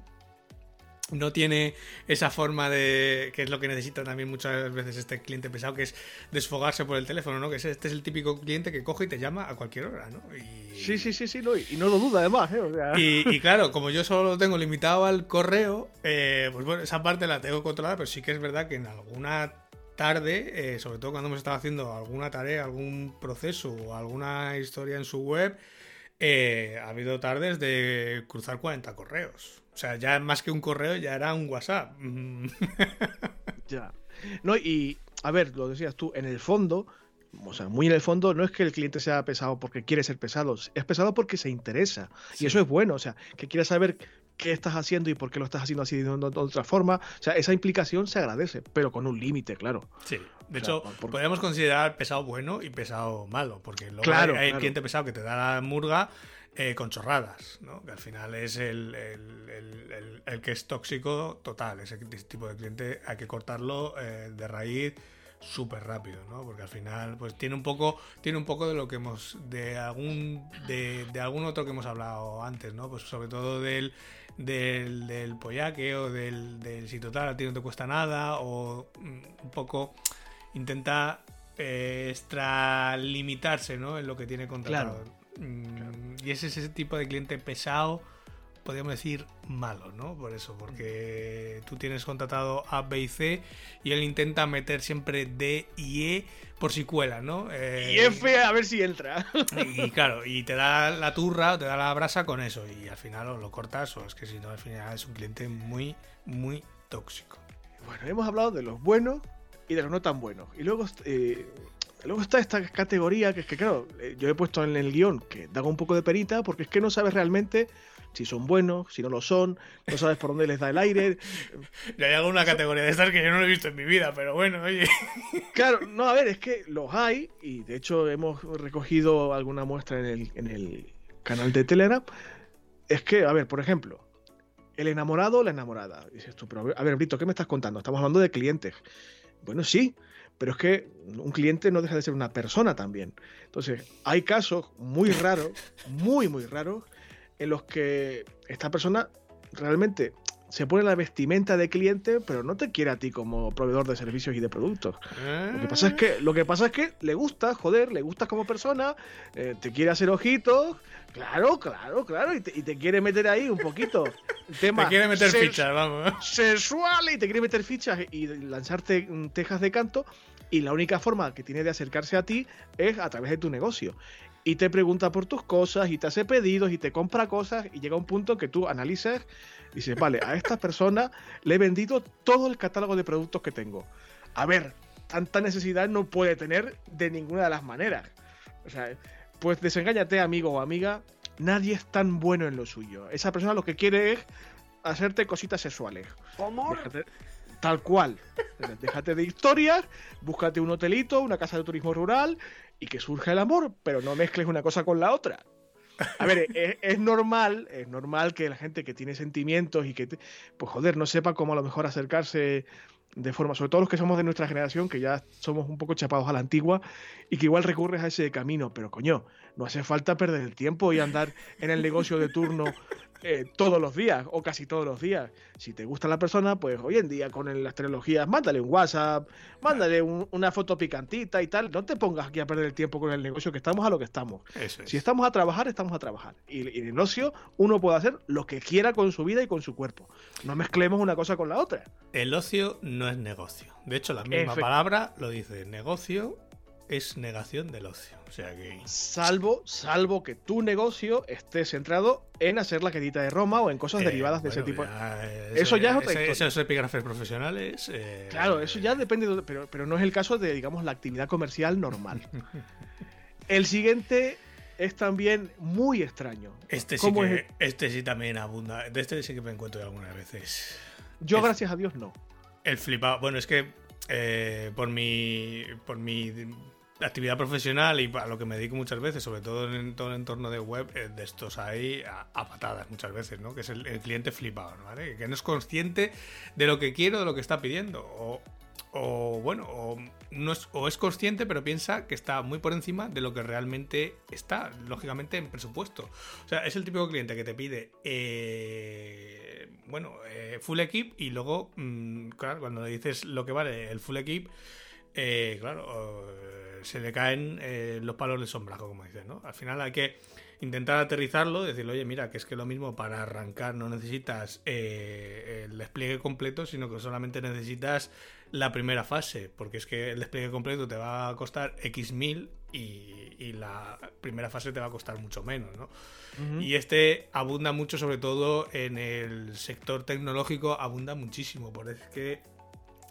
no tiene esa forma de que es lo que necesita también muchas veces este cliente pesado que es desfogarse por el teléfono no que este es el típico cliente que coge y te llama a cualquier hora no sí sí sí sí y no lo duda además ¿eh? y, claro como yo solo lo tengo limitado al correo eh, pues bueno esa parte la tengo controlada pero sí que es verdad que en alguna tarde eh, sobre todo cuando hemos estado haciendo alguna tarea algún proceso o alguna historia en su web ha habido tardes de cruzar 40 correos o sea, ya más que un correo, ya era un WhatsApp. ya. No, y a ver, lo decías tú, en el fondo, o sea, muy en el fondo, no es que el cliente sea pesado porque quiere ser pesado, es pesado porque se interesa. Y eso es bueno, o sea, que quiera saber qué estás haciendo y por qué lo estás haciendo así de, otra forma. O sea, esa implicación se agradece, pero con un límite, claro. Sí, de hecho, podríamos considerar pesado bueno y pesado malo, porque luego claro, hay, cliente pesado que te da la murga eh, con chorradas, ¿no? que al final es el, el, que es tóxico total. Ese tipo de cliente hay que cortarlo eh, de raíz súper rápido, ¿no? Porque al final, pues tiene un poco, tiene un poco de lo que hemos, de algún, de, de algún otro que hemos hablado antes, ¿no? Pues sobre todo del, del, del pollaque o del, del si total a ti no te cuesta nada o mm, un poco intenta eh, extralimitarse, ¿no? En lo que tiene contratado. Mm, y es ese tipo de cliente pesado podríamos decir, malo, ¿no? Por eso, porque tú tienes contratado A, B y C y él intenta meter siempre D y E por si cuela, ¿no? Eh, y F a ver si entra. Y, claro, y te da la turra, te da la brasa con eso y al final lo, lo cortas o es que si no, al final es un cliente muy, muy tóxico. Bueno, hemos hablado de los buenos y de los no tan buenos. Y luego... Eh, luego está esta categoría que es que, claro, eh, yo he puesto en el guion que da un poco de perita porque es que no sabes realmente si son buenos, si no lo son, no sabes por dónde les da el aire. Ya hay alguna categoría de estas que yo no he visto en mi vida, pero bueno, oye. Claro, no, a ver, es que los hay, y de hecho hemos recogido alguna muestra en el, en el canal de Telegram. Es que, a ver, por ejemplo, el enamorado o la enamorada. Dices tú, pero a ver, Brito, ¿qué me estás contando? Estamos hablando de clientes. Bueno, sí, pero es que un cliente no deja de ser una persona también. Entonces, hay casos muy raros, muy, muy raros, en los que esta persona realmente se pone la vestimenta de cliente, pero no te quiere a ti como proveedor de servicios y de productos. Lo que pasa es que, lo que, pasa es que le gusta, joder, le gustas como persona, eh, te quiere hacer ojitos, claro, claro, claro, y te, quiere meter ahí un poquito. Tema te quiere meter fichas, vamos. Sensual y te quiere meter fichas y lanzarte tejas de canto. Y la única forma que tiene de acercarse a ti es a través de tu negocio y te pregunta por tus cosas y te hace pedidos y te compra cosas y llega un punto que tú analices y dices, vale, a esta persona le he vendido todo el catálogo de productos que tengo. A ver, tanta necesidad no puede tener de ninguna de las maneras. O sea, pues desengáñate, amigo o amiga, nadie es tan bueno en lo suyo. Esa persona lo que quiere es hacerte cositas sexuales. ¿Cómo? tal cual. Déjate de historias, búscate un hotelito, una casa de turismo rural y que surja el amor, pero no mezcles una cosa con la otra. A ver, es, normal, es normal que la gente que tiene sentimientos y que, pues joder, no sepa cómo a lo mejor acercarse de forma, sobre todo los que somos de nuestra generación, que ya somos un poco chapados a la antigua y que igual recurres a ese camino, pero coño, no hace falta perder el tiempo y andar en el negocio de turno eh, todos los días o casi todos los días. Si te gusta la persona, pues hoy en día con las tecnologías, mándale un WhatsApp, mándale una foto picantita y tal. No te pongas aquí a perder el tiempo con el negocio, que estamos a lo que estamos. Si estamos a trabajar, estamos a trabajar. Y, en el ocio uno puede hacer lo que quiera con su vida y con su cuerpo. No mezclemos una cosa con la otra. El ocio no es negocio. De hecho, la misma palabra lo dice. Negocio es negación del ocio. O sea que... Salvo, salvo que tu negocio esté centrado en hacer la quedita de Roma o en cosas eh, derivadas de ese tipo. eso, ya es otra cosa. Esos epígrafes profesionales. Eh, claro, eso ya depende, de, pero, pero no es el caso de, digamos, la actividad comercial normal. el siguiente es también muy extraño. Este sí, que, este sí también abunda. De este sí que me encuentro algunas veces. Yo, gracias a Dios, no. El flipado. Bueno, es que eh, por mi. por mi actividad profesional y a lo que me dedico muchas veces, sobre todo en todo el entorno de web, eh, de estos hay a, patadas muchas veces, ¿no? Que es el, cliente flipado, ¿vale? Que no es consciente de lo que quiero, de lo que está pidiendo. O, o bueno, o, no es, o es consciente, pero piensa que está muy por encima de lo que realmente está, lógicamente, en presupuesto. O sea, es el típico cliente que te pide, eh, bueno, eh, full equip y luego, mm, claro, cuando le dices lo que vale el full equip, claro se le caen eh, los palos de sombrajo, como dices, ¿no? Al final hay que intentar aterrizarlo, decirle, oye, mira, que es que lo mismo para arrancar no necesitas eh, el despliegue completo, sino que solamente necesitas la primera fase, porque es que el despliegue completo te va a costar X mil y, la primera fase te va a costar mucho menos, ¿no? Y este abunda mucho, sobre todo en el sector tecnológico, abunda muchísimo, porque es que,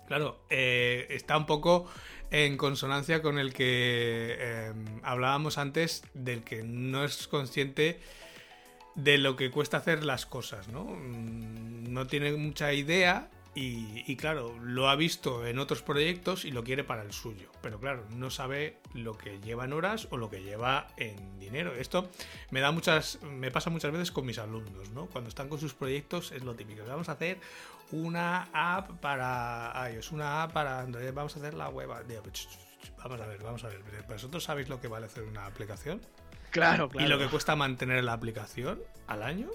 claro, eh, está un poco en consonancia con el que em, hablábamos antes del que no es consciente de lo que cuesta hacer las cosas, ¿no? Mm, no tiene mucha idea y, claro, lo ha visto en otros proyectos y lo quiere para el suyo. Pero claro, no sabe lo que lleva en horas o lo que lleva en dinero. Esto me da muchas. me pasa muchas veces con mis alumnos, ¿no? Cuando están con sus proyectos es lo típico. Vamos a hacer una app para iOS, una app para Android, vamos a hacer la web. Vamos a ver, vamos a ver. ¿Vosotros sabéis lo que vale hacer una aplicación? Claro, claro. ¿Y lo que cuesta mantener la aplicación al año?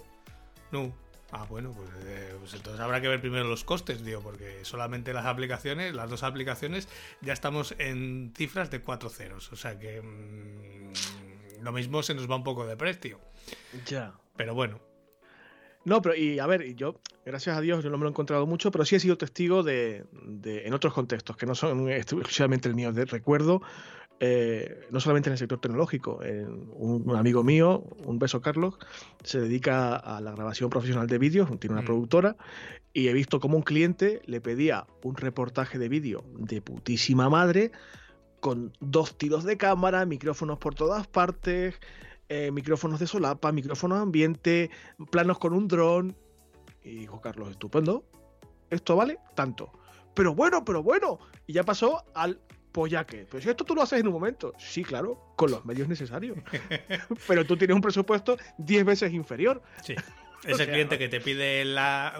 No, Ah, bueno, pues, eh, pues, entonces habrá que ver primero los costes, digo, porque solamente las aplicaciones, las dos aplicaciones, ya estamos en cifras de cuatro ceros. O sea que mm, lo mismo se nos va un poco de precio. Ya. Pero bueno. No, pero y a ver, yo, gracias a Dios, yo no me lo he encontrado mucho, pero sí he sido testigo de, de en otros contextos, que no son exclusivamente el mío. De, recuerdo eh, no solamente en el sector tecnológico. un, amigo mío, un beso Carlos, se dedica a la grabación profesional de vídeos, tiene una mm. productora, y he visto cómo un cliente le pedía un reportaje de vídeo de putísima madre, con dos tiros de cámara, micrófonos por todas partes, eh, micrófonos de solapa, micrófonos ambiente, planos con un dron. Y dijo Carlos, estupendo, esto vale tanto. Pero bueno, pero bueno. Y ya pasó al pues ya que, pues esto tú lo haces en un momento. Sí, claro, con los medios necesarios. Pero tú tienes un presupuesto 10 veces inferior. Sí. Ese cliente que te pide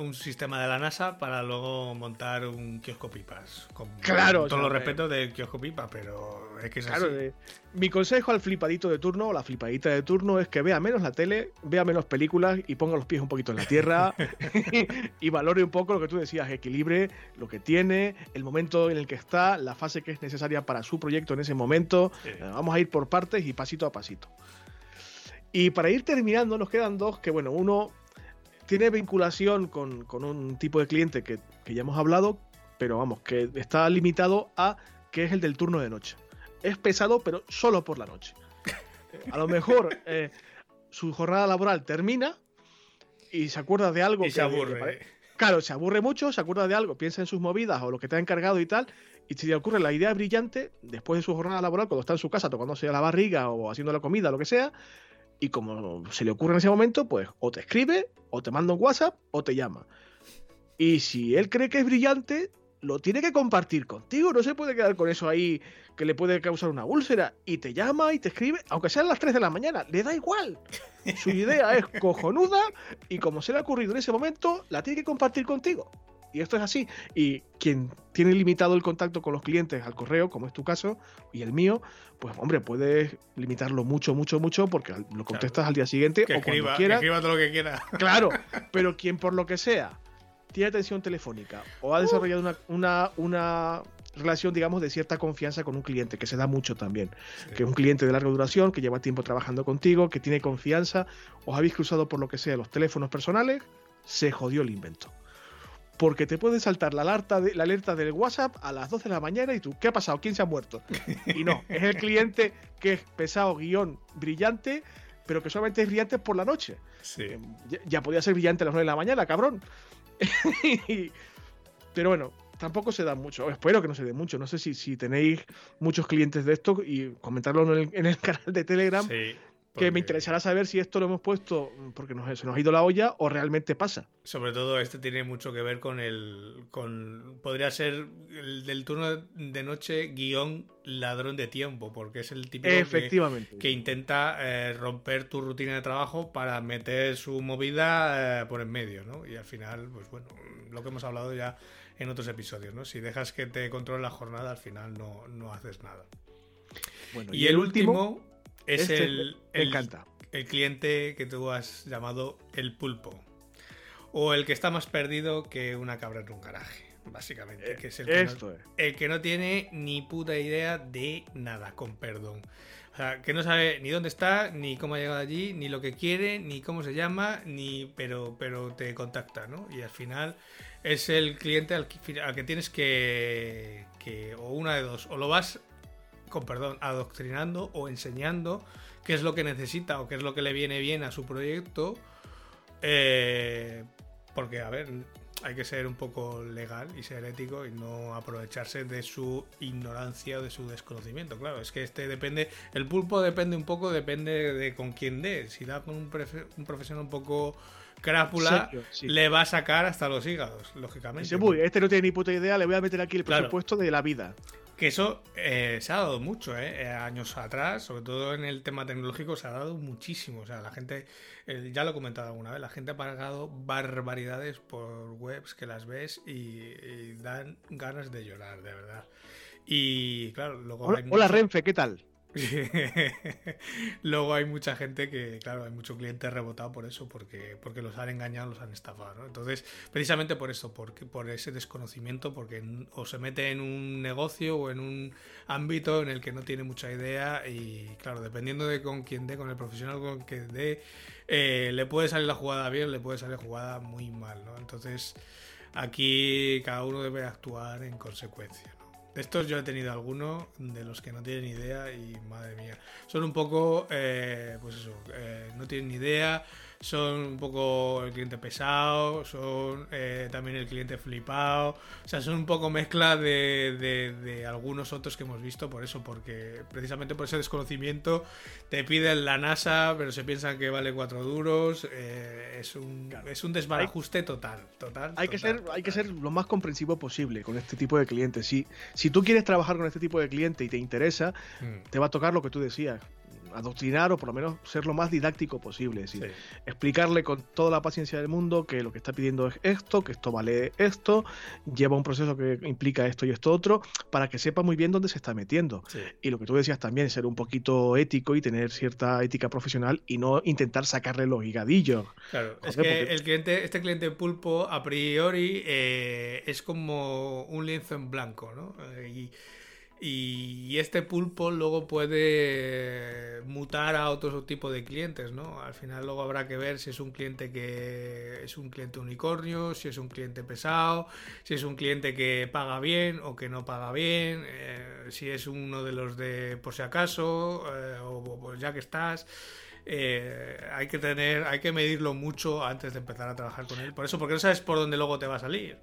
un sistema de la NASA para luego montar un kiosco pipas. Con claro. Con todos los respetos del kiosco pipa, pero es que es claro, así. mi consejo al flipadito de turno o la flipadita de turno es que vea menos la tele, vea menos películas y ponga los pies un poquito en la tierra y valore un poco lo que tú decías, equilibre lo que tiene, el momento en el que está, la fase que es necesaria para su proyecto en ese momento. Eh, vamos a ir por partes y pasito a pasito. Y para ir terminando, nos quedan dos que, bueno, uno tiene vinculación con, un tipo de cliente que, ya hemos hablado, pero vamos, que está limitado a que es el del turno de noche. Es pesado, pero solo por la noche. A lo mejor eh, su jornada laboral termina y se acuerda de algo. Y se aburre. claro, se aburre mucho, se acuerda de algo, piensa en sus movidas o lo que te ha encargado y tal, y se le ocurre la idea brillante, después de su jornada laboral, cuando está en su casa tocándose la barriga o haciendo la comida, lo que sea, y como se le ocurre en ese momento, pues o te escribe, o te manda un WhatsApp, o te llama. Y si él cree que es brillante, lo tiene que compartir contigo. No se puede quedar con eso ahí que le puede causar una úlcera. Y te llama y te escribe, aunque sean las 3 de la mañana, le da igual. Su idea es cojonuda y como se le ha ocurrido en ese momento, la tiene que compartir contigo. Y esto es así. Y quien tiene limitado el contacto con los clientes al correo, como es tu caso y el mío, pues hombre, puedes limitarlo mucho, mucho, mucho, porque lo contestas al día siguiente o cuando quieras. Que escriba todo lo que quiera. Claro, pero quien por lo que sea tiene atención telefónica o ha desarrollado una, una, una relación, digamos, de cierta confianza con un cliente, que se da mucho también. Que es un cliente de larga duración, que lleva tiempo trabajando contigo, que tiene confianza, os habéis cruzado por lo que sea los teléfonos personales, se jodió el invento porque te puede saltar la alerta, de, la alerta del WhatsApp a las 12 de la mañana y tú, ¿qué ha pasado? ¿Quién se ha muerto? Y no, es el cliente que es pesado, guion, brillante, pero que solamente es brillante por la noche. Sí. Eh, ya, podía ser brillante a las 9 de la mañana, cabrón. pero bueno, tampoco se da mucho. Espero que no se dé mucho. No sé si, si tenéis muchos clientes de esto y comentarlo en el, en el canal de Telegram. Sí que me interesará saber si esto lo hemos puesto porque nos, se nos ha ido la olla o realmente pasa. Sobre todo este tiene mucho que ver con el... con Podría ser el del turno de noche guion ladrón de tiempo, porque es el típico Efectivamente. Que, intenta eh, romper tu rutina de trabajo para meter su movida eh, por en medio, ¿no? Y al final, pues bueno, lo que hemos hablado ya en otros episodios, ¿no? Si dejas que te controle la jornada, al final no, no haces nada. Bueno, y, el, último es este el, el, cliente que tú has llamado el pulpo. O el que está más perdido que una cabra en un garaje, básicamente. que es el, que no, el que no tiene ni puta idea de nada, con perdón. O sea, que no sabe ni dónde está, ni cómo ha llegado allí, ni lo que quiere, ni cómo se llama, ni pero, pero te contacta, ¿no? Y al final es el cliente al que, al que tienes que, que, o una de dos, o lo vas con perdón, adoctrinando o enseñando qué es lo que necesita o qué es lo que le viene bien a su proyecto. Eh, porque, a ver, hay que ser un poco legal y ser ético y no aprovecharse de su ignorancia o de su desconocimiento. Claro, es que este depende, el pulpo depende un poco, depende de con quién dé. Si da con un, un profesional un poco crápula, le va a sacar hasta los hígados, lógicamente. este no tiene ni puta idea, le voy a meter aquí el presupuesto de la vida. Que eso eh, se ha dado mucho, ¿eh? ¿eh? Años atrás, sobre todo en el tema tecnológico, se ha dado muchísimo. O sea, la gente, eh, ya lo he comentado alguna vez, la gente ha pagado barbaridades por webs que las ves y, dan ganas de llorar, de verdad. Y claro, luego. hola Renfe, ¿qué tal? Luego hay mucha gente que, claro, hay mucho cliente rebotado por eso, porque, porque los han engañado, los han estafado, ¿no? Entonces, precisamente por eso, porque, por ese desconocimiento, porque o se mete en un negocio o en un ámbito en el que no tiene mucha idea y, claro, dependiendo de con quién dé, con el profesional con que dé, eh, le puede salir la jugada bien, le puede salir la jugada muy mal, ¿no? Entonces, aquí cada uno debe actuar en consecuencia. Estos yo he tenido algunos de los que no tienen idea y madre mía. Son un poco, eh, pues eso, eh, no tienen ni idea, son un poco el cliente pesado, son eh, también el cliente flipado, o sea, son un poco mezcla de, de, algunos otros que hemos visto por eso, porque precisamente por ese desconocimiento te piden la NASA, pero se piensan que vale cuatro duros, eh, es, un, es un desbarajuste total, total. Hay, que ser, hay que ser lo más comprensivo posible con este tipo de clientes. Si, si tú quieres trabajar con este tipo de cliente y te interesa, mm. te va a tocar lo que tú decías, adoctrinar o por lo menos ser lo más didáctico posible. Es decir, explicarle con toda la paciencia del mundo que lo que está pidiendo es esto, que esto vale esto, lleva un proceso que implica esto y esto otro, para que sepa muy bien dónde se está metiendo. Y lo que tú decías también, ser un poquito ético y tener cierta ética profesional y no intentar sacarle los higadillos. Claro, es que el cliente, este cliente pulpo a priori eh, es como un lienzo en blanco, ¿no? Eh, y y este pulpo luego puede mutar a otro tipo de clientes, ¿no? Al final luego habrá que ver si es un cliente que es un cliente unicornio, si es un cliente pesado, si es un cliente que paga bien o que no paga bien, eh, si es uno de los de por si acaso eh, o pues ya que estás. Eh, hay que tener, hay que medirlo mucho antes de empezar a trabajar con él. Por eso, porque no sabes por dónde luego te va a salir.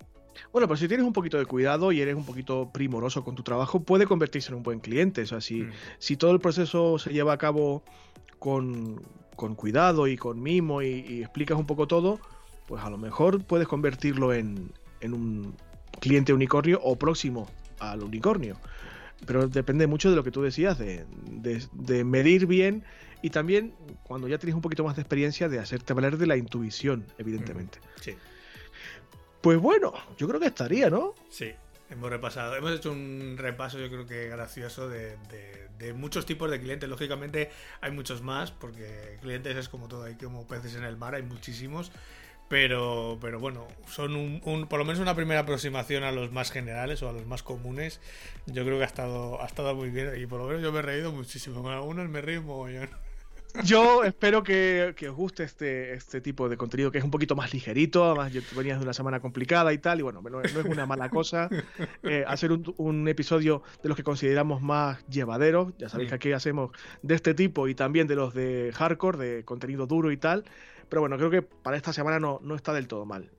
Bueno, pero si tienes un poquito de cuidado y eres un poquito primoroso con tu trabajo, puede convertirse en un buen cliente. O sea, si, mm. si todo el proceso se lleva a cabo con, cuidado y con mimo y, explicas un poco todo, pues a lo mejor puedes convertirlo en, un cliente unicornio o próximo al unicornio. Pero depende mucho de lo que tú decías, de, medir bien y también, cuando ya tienes un poquito más de experiencia, de hacerte valer de la intuición, evidentemente. Mm, sí. Pues bueno, yo creo que estaría, ¿no? Sí, hemos repasado. Hemos hecho un repaso, yo creo que gracioso, de, muchos tipos de clientes. Lógicamente hay muchos más, porque clientes es como todo, hay como peces en el mar, hay muchísimos. Pero, pero bueno, son un, por lo menos una primera aproximación a los más generales o a los más comunes. Yo creo que ha estado, ha estado muy bien y por lo menos yo me he reído muchísimo. Con algunos me río mogollón. Yo espero que, os guste este, este tipo de contenido que es un poquito más ligerito. Además, yo venías de una semana complicada y tal, y bueno, no, es una mala cosa eh, hacer un, episodio de los que consideramos más llevaderos. Ya sabéis que aquí hacemos de este tipo y también de los de hardcore, de contenido duro y tal. Pero bueno, creo que para esta semana no, no está del todo mal.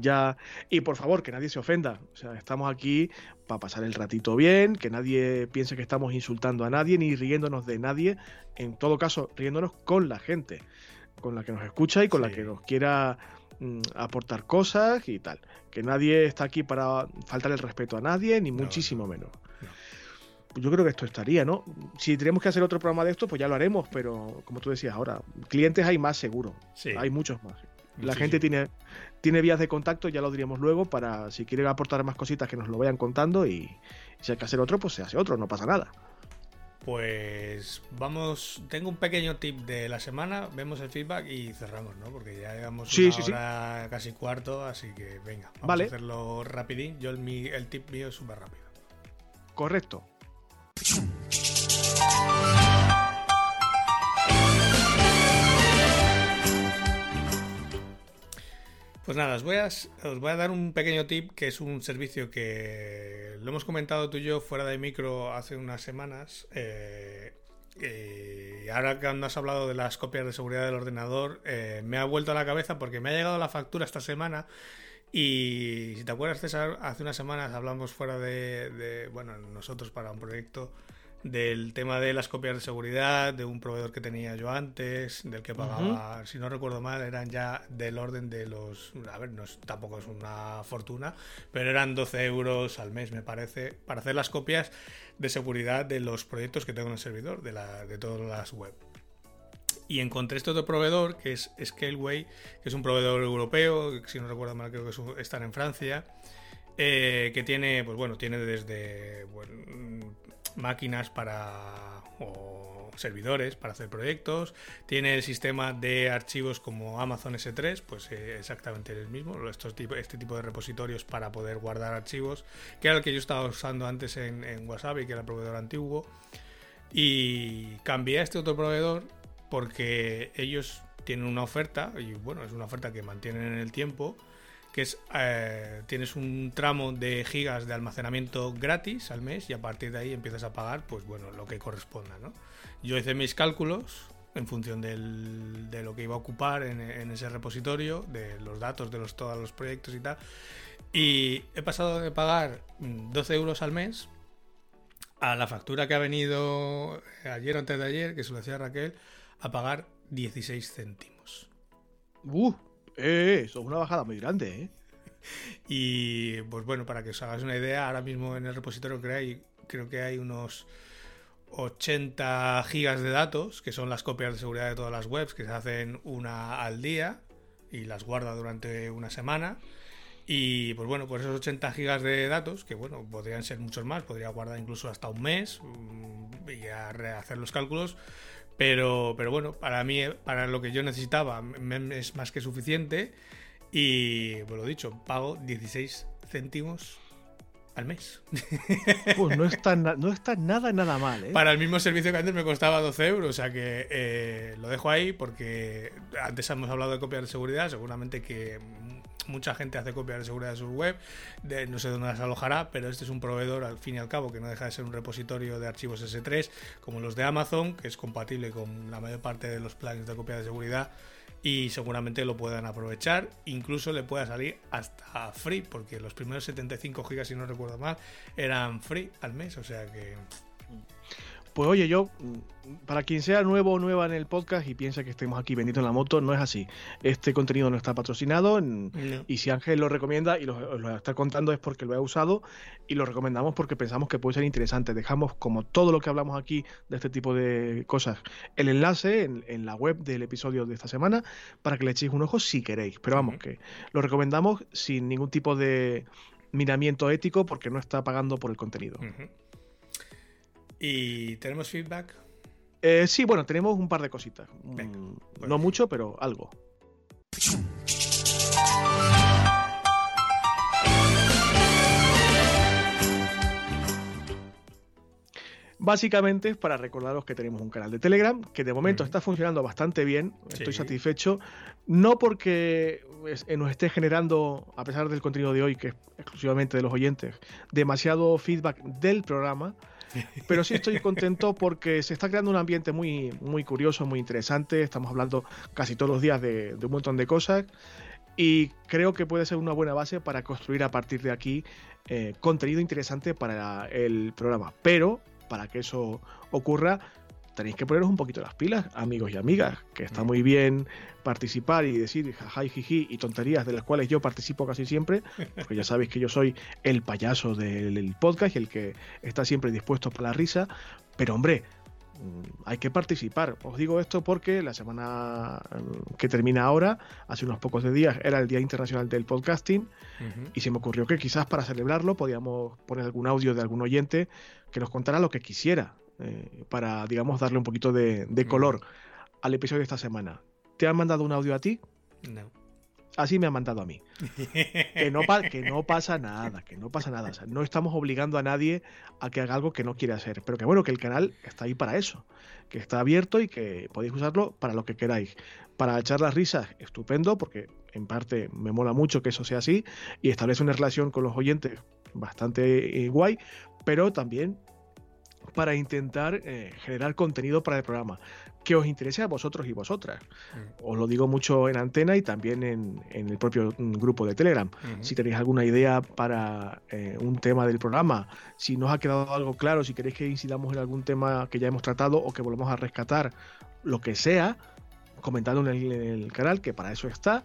Ya, y por favor, que nadie se ofenda. O sea, estamos aquí para pasar el ratito bien, que nadie piense que estamos insultando a nadie ni riéndonos de nadie. En todo caso, riéndonos con la gente, con la que nos escucha y con la que nos quiera mm, aportar cosas y tal. Que nadie está aquí para faltar el respeto a nadie, ni muchísimo menos. Yo creo que esto estaría, ¿no? Si tenemos que hacer otro programa de esto, pues ya lo haremos, pero como tú decías ahora, clientes hay más seguro. Hay muchos más. La gente tiene, tiene vías de contacto, ya lo diríamos luego, para si quieren aportar más cositas que nos lo vayan contando y, si hay que hacer otro, pues se hace otro, no pasa nada. Pues vamos, tengo un pequeño tip de la semana, vemos el feedback y cerramos, ¿no? Porque ya llevamos sí, casi cuarto, así que venga, vamos a hacerlo rapidín. Yo el, el tip mío es súper rápido. Correcto. Pues nada, os voy, a, os voy a dar un pequeño tip que es un servicio que lo hemos comentado tú y yo fuera de micro hace unas semanas. Eh, y ahora que has hablado de las copias de seguridad del ordenador, eh, me ha vuelto a la cabeza porque me ha llegado la factura esta semana Y si te acuerdas, César, hace unas semanas hablamos fuera de, bueno, nosotros para un proyecto del tema de las copias de seguridad, de un proveedor que tenía yo antes, del que pagaba, si no recuerdo mal, eran ya del orden de los, a ver, no tampoco es una fortuna, pero eran 12 euros al mes, me parece, para hacer las copias de seguridad de los proyectos que tengo en el servidor, de, la, de todas las web. Y encontré este otro proveedor, que es Scaleway, que es un proveedor europeo, si no recuerdo mal, creo que es, están en Francia, eh, que tiene, pues bueno, tiene desde máquinas para o servidores para hacer proyectos, tiene el sistema de archivos como Amazon S3, pues eh, exactamente el mismo, estos este tipo de repositorios para poder guardar archivos, que era el que yo estaba usando antes en, y que era el proveedor antiguo. Y cambié este otro proveedor porque ellos tienen una oferta, y bueno, es una oferta que mantienen en el tiempo, que es, eh, tienes un tramo de gigas de almacenamiento gratis al mes y a partir de ahí empiezas a pagar, pues bueno, lo que corresponda, ¿no? Yo hice mis cálculos en función de lo que iba a ocupar en, ese repositorio, de los datos de los, todos los proyectos y tal, y he pasado de pagar 12 euros al mes a la factura que ha venido ayer o antes de ayer, que se lo decía Raquel, a pagar 16 céntimos. ¡Uh! Eh, eso es una bajada muy grande, ¿eh? Y pues bueno, para que os hagáis una idea, ahora mismo en el repositorio que hay, creo que hay unos 80 gigas de datos, que son las copias de seguridad de todas las webs, que se hacen una al día y las guarda durante una semana. Y pues bueno, por esos 80 gigas de datos, que bueno, podrían ser muchos más, podría guardar incluso hasta un mes mm, y rehacer los cálculos, pero, pero bueno, para mí, para lo que yo necesitaba, es más que suficiente. Y, pues lo dicho, pago 16 céntimos al mes. Pues no está, no está nada, nada mal. ¿eh? Para el mismo servicio que antes me costaba 12 euros, o sea que eh, lo dejo ahí porque antes hemos hablado de copias de seguridad, seguramente que mucha gente hace copias de seguridad de su web, no sé dónde las alojará, pero este es un proveedor al fin y al cabo que no deja de ser un repositorio de archivos S3 como los de Amazon, que es compatible con la mayor parte de los planes de copia de seguridad y seguramente lo puedan aprovechar. Incluso le pueda salir hasta free, porque los primeros 75 gigas, si no recuerdo mal, eran free al mes, o sea que pues oye, yo, para quien sea nuevo o nueva en el podcast y piensa que estemos aquí vendiendo la moto, no es así. Este contenido no está patrocinado y si Ángel lo recomienda y lo, está contando es porque lo ha usado y lo recomendamos porque pensamos que puede ser interesante. Dejamos, como todo lo que hablamos aquí de este tipo de cosas, el enlace en, la web del episodio de esta semana para que le echéis un ojo si queréis. Pero vamos, que lo recomendamos sin ningún tipo de miramiento ético porque no está pagando por el contenido. ¿Y tenemos feedback? Eh, sí, bueno, tenemos un par de cositas. Mm, no mucho, pero algo. Básicamente es para recordaros que tenemos un canal de Telegram que de momento está funcionando bastante bien, estoy satisfecho, no porque eh, nos esté generando, a pesar del contenido de hoy, que es exclusivamente de los oyentes, demasiado feedback del programa, pero sí estoy contento porque se está creando un ambiente muy, muy curioso, muy interesante. Estamos hablando casi todos los días de, un montón de cosas y creo que puede ser una buena base para construir a partir de aquí eh, contenido interesante para el programa. Pero para que eso ocurra, tenéis que poneros un poquito las pilas, amigos y amigas, que está muy bien participar y decir jajay, jiji y tonterías de las cuales yo participo casi siempre, porque ya sabéis que yo soy el payaso del podcast y el que está siempre dispuesto para la risa, pero hombre, mm, hay que participar. Os digo esto porque la semana mm, que termina ahora, hace unos pocos de días, era el Día Internacional del Podcasting y se me ocurrió que quizás para celebrarlo podíamos poner algún audio de algún oyente que nos contara lo que quisiera eh, para, digamos, darle un poquito de, color al episodio de esta semana. ¿Te han mandado un audio a ti? No. Así me han mandado a mí. que, no que no pasa nada, que no pasa nada. no estamos obligando a nadie a que haga algo que no quiere hacer. Pero que bueno, que el canal está ahí para eso. Que está abierto y que podéis usarlo para lo que queráis. Para echar las risas, estupendo, porque en parte me mola mucho que eso sea así y establece una relación con los oyentes bastante eh, guay, pero también para intentar eh, generar contenido para el programa. que os interese a vosotros y vosotras. Mm. Os lo digo mucho en antena y también en, el propio mm, grupo de Telegram. Si tenéis alguna idea para eh, un tema del programa, si no os ha quedado algo claro, si queréis que incidamos en algún tema que ya hemos tratado o que volvamos a rescatar, lo que sea, comentadlo en el, canal, que para eso está.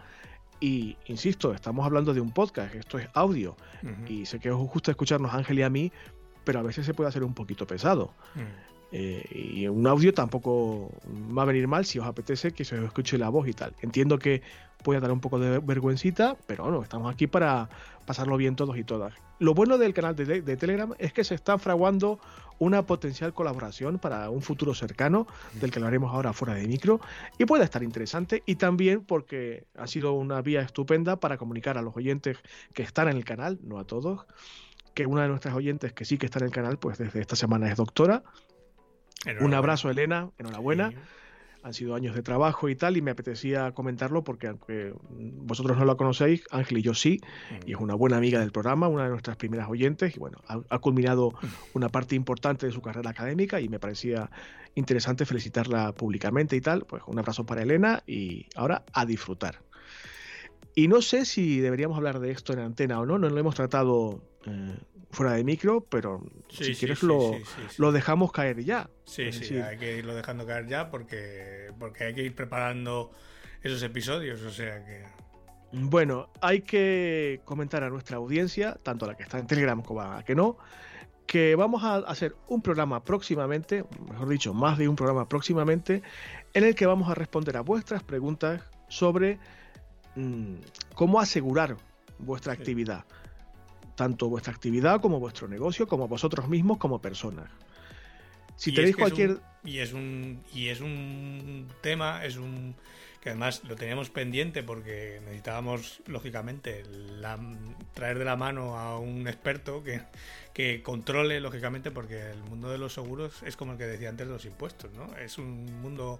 Y insisto, estamos hablando de un podcast, esto es audio. Y sé que os gusta escucharnos Ángel y a mí, pero a veces se puede hacer un poquito pesado. Mm. Eh, y un audio tampoco va a venir mal si os apetece que se os escuche la voz y tal. Entiendo que puede dar un poco de vergüencita, pero bueno, estamos aquí para pasarlo bien todos y todas. Lo bueno del canal de, Telegram es que se está fraguando una potencial colaboración para un futuro cercano, del que hablaremos ahora fuera de micro, y puede estar interesante, y también porque ha sido una vía estupenda para comunicar a los oyentes que están en el canal, no a todos, que una de nuestras oyentes que sí que está en el canal, pues desde esta semana es doctora, un abrazo, Elena, enhorabuena. Han sido años de trabajo y tal, y me apetecía comentarlo porque aunque vosotros no la conocéis, Ángel y yo sí, y es una buena amiga del programa, una de nuestras primeras oyentes, y bueno, ha, culminado una parte importante de su carrera académica y me parecía interesante felicitarla públicamente y tal. Pues un abrazo para Elena y ahora a disfrutar. Y no sé si deberíamos hablar de esto en antena o no, no lo hemos tratado eh, fuera de micro, pero si quieres lo, lo, dejamos caer ya. Sí, sí, hay que irlo dejando caer ya porque, porque hay que ir preparando esos episodios, o sea que... Bueno, hay que comentar a nuestra audiencia, tanto a la que está en Telegram como a la que no, que vamos a hacer un programa próximamente, mejor dicho, más de un programa próximamente, en el que vamos a responder a vuestras preguntas sobre cómo asegurar vuestra actividad tanto vuestra actividad como vuestro negocio, como vosotros mismos como personas. Si tenéis cualquier... y, es un, y es un tema, es un que además lo teníamos pendiente porque necesitábamos, lógicamente, traer de la mano a un experto que, que, controle, lógicamente, porque el mundo de los seguros es como el que decía antes de los impuestos, ¿no? Es un mundo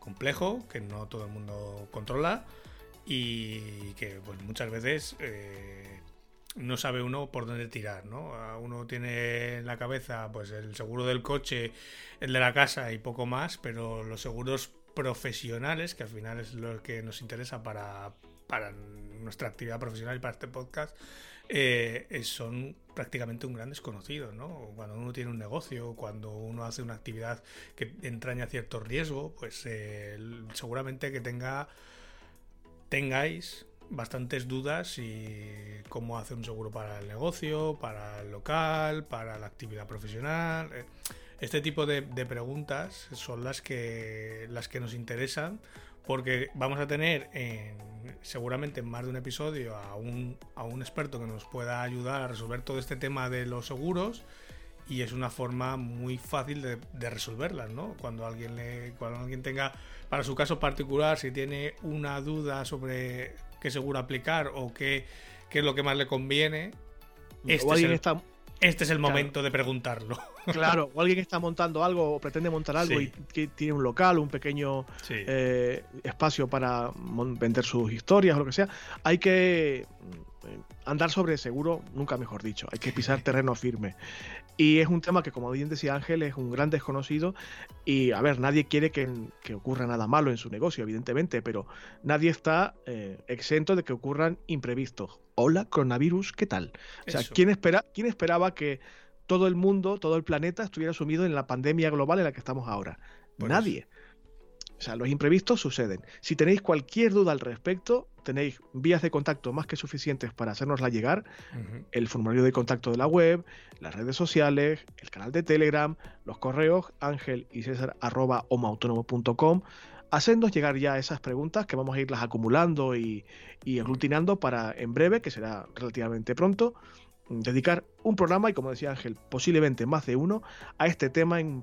complejo que no todo el mundo controla y que pues muchas veces eh, no sabe uno por dónde tirar, ¿no? Uno tiene en la cabeza pues el seguro del coche, el de la casa y poco más, pero los seguros profesionales, que al final es lo que nos interesa para, para nuestra actividad profesional y para este podcast, eh, son prácticamente un gran desconocido, ¿no? Cuando uno tiene un negocio, cuando uno hace una actividad que entraña cierto riesgo, pues eh, seguramente que tenga tengáis bastantes dudas y cómo hacer un seguro para el negocio, para el local, para la actividad profesional. Eh, este tipo de, preguntas son las que, las que nos interesan porque vamos a tener seguramente en más de un episodio a un, a un experto que nos pueda ayudar a resolver todo este tema de los seguros y es una forma muy fácil de, de resolverlas, ¿no? Cuando alguien, le, cuando alguien tenga, para su caso particular, si tiene una duda sobre qué seguro aplicar o qué, es lo que más le conviene, este, es el, este es el momento de preguntarlo. Claro, o alguien está montando algo o pretende montar algo y tiene un local, un pequeño eh, espacio para vender sus historias o lo que sea. Hay que andar sobre seguro, nunca mejor dicho, hay que pisar terreno firme. Y es un tema que, como bien decía Ángel, es un gran desconocido. Y, a ver, nadie quiere que, ocurra nada malo en su negocio, evidentemente, pero nadie está eh, exento de que ocurran imprevistos. Hola, coronavirus, ¿qué tal? O sea, ¿quién, espera, ¿quién esperaba que todo el mundo, todo el planeta estuviera sumido en la pandemia global en la que estamos ahora? nadie. O sea, los imprevistos suceden. Si tenéis cualquier duda al respecto, tenéis vías de contacto más que suficientes para hacernosla llegar. El formulario de contacto de la web, las redes sociales, el canal de Telegram, los correos, ángel y césar arroba homautónomo.com. Hacednos llegar ya esas preguntas que vamos a irlas acumulando y, y aglutinando para en breve, que será relativamente pronto, dedicar un programa y como decía Ángel, posiblemente más de uno a este tema en,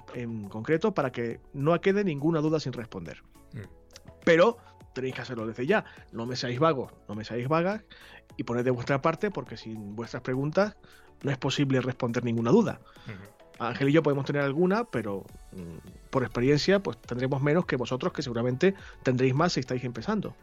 concreto para que no quede ninguna duda sin responder. Mm. Pero tenéis que hacerlo desde ya. No me seáis vagos, no me seáis vagas y poned de vuestra parte porque sin vuestras preguntas no es posible responder ninguna duda. Ángel y yo podemos tener alguna, pero mm, por experiencia pues tendremos menos que vosotros que seguramente tendréis más si estáis empezando.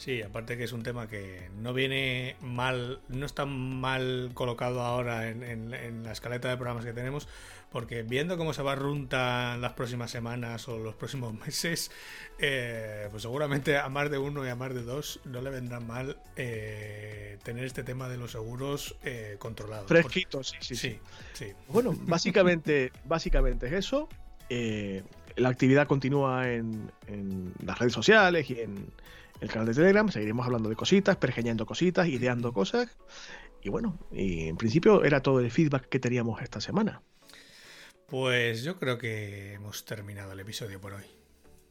Sí, aparte que es un tema que no viene mal, no está mal colocado ahora en, la escaleta de programas que tenemos, porque viendo cómo se va a las próximas semanas o los próximos meses, eh, pues seguramente a más de uno y a más de dos no le vendrá mal eh, tener este tema de los seguros eh, controlados. Fresquito, sí, sí, sí, sí, Bueno, básicamente, básicamente es eso. la actividad continúa en las redes sociales y en el canal de Telegram, seguiremos hablando de cositas, pergeñando cositas, ideando cosas. Y bueno, y en principio era todo el feedback que teníamos esta semana. Pues yo creo que hemos terminado el episodio por hoy.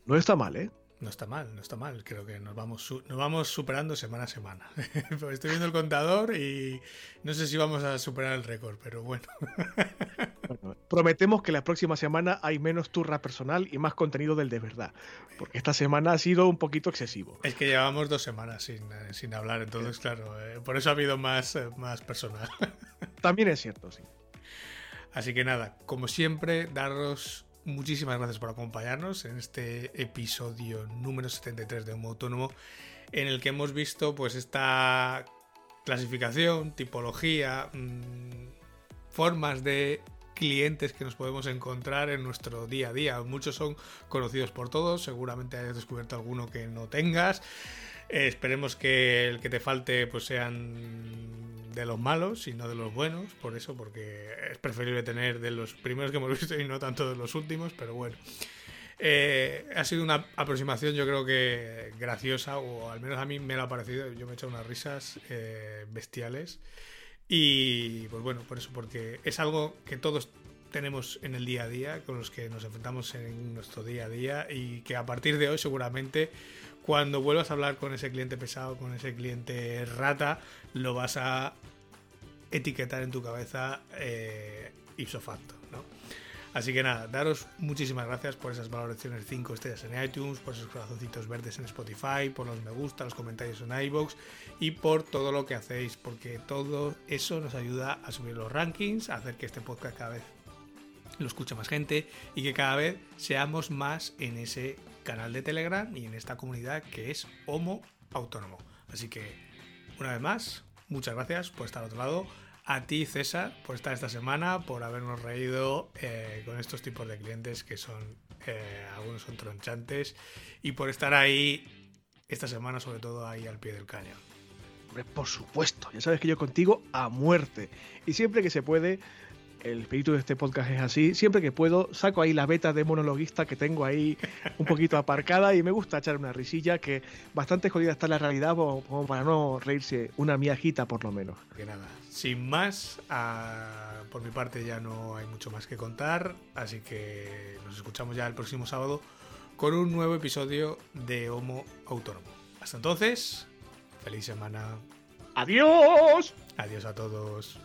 No está mal, ¿eh? No está mal, no está mal. Creo que nos vamos, nos vamos superando semana a semana. Estoy viendo el contador y no sé si vamos a superar el récord, pero bueno. Prometemos que la próxima semana hay menos turra personal y más contenido del de verdad. Porque esta semana ha sido un poquito excesivo. Es que llevamos dos semanas sin, eh, hablar, entonces, claro, eh, por eso ha habido más, eh, más personal. También es cierto, sí. Así que nada, como siempre, daros muchísimas gracias por acompañarnos en este episodio número 73 de Homo Autónomo, en el que hemos visto pues esta clasificación, tipología, mm, formas de clientes que nos podemos encontrar en nuestro día a día. Muchos son conocidos por todos, seguramente hayas descubierto alguno que no tengas. Eh, esperemos que el que te falte pues sean de los malos y no de los buenos, por eso, porque es preferible tener de los primeros que hemos visto y no tanto de los últimos, pero bueno. Eh, ha sido una aproximación yo creo que graciosa, o al menos a mí me lo ha parecido, yo me he hecho unas risas eh, bestiales. Y pues bueno, por eso, porque es algo que todos tenemos en el día a día, con los que nos enfrentamos en nuestro día a día y que a partir de hoy seguramente cuando vuelvas a hablar con ese cliente pesado, con ese cliente rata, lo vas a etiquetar en tu cabeza eh, ipso facto, ¿no? Así que nada, daros muchísimas gracias por esas valoraciones 5 estrellas en iTunes, por esos corazoncitos verdes en Spotify, por los me gusta, los comentarios en iBox y por todo lo que hacéis, porque todo eso nos ayuda a subir los rankings, a hacer que este podcast cada vez lo escuche más gente y que cada vez seamos más en ese canal de Telegram y en esta comunidad que es Homo Autónomo. Así que, una vez más, muchas gracias por estar al otro lado. A ti, César, por estar esta semana, por habernos reído eh, con estos tipos de clientes que son, eh, algunos son tronchantes, y por estar ahí esta semana, sobre todo ahí al pie del cañón. Por supuesto, ya sabes que yo contigo a muerte. Y siempre que se puede, el espíritu de este podcast es así. Siempre que puedo, saco ahí la beta de monologuista que tengo ahí un poquito aparcada y me gusta echar una risilla que bastante jodida está la realidad como para no reírse una miajita por lo menos. Que nada, sin más, ah, por mi parte ya no hay mucho más que contar, así que nos escuchamos ya el próximo sábado con un nuevo episodio de Homo Autónomo. Hasta entonces, feliz semana. Adiós. Adiós a todos.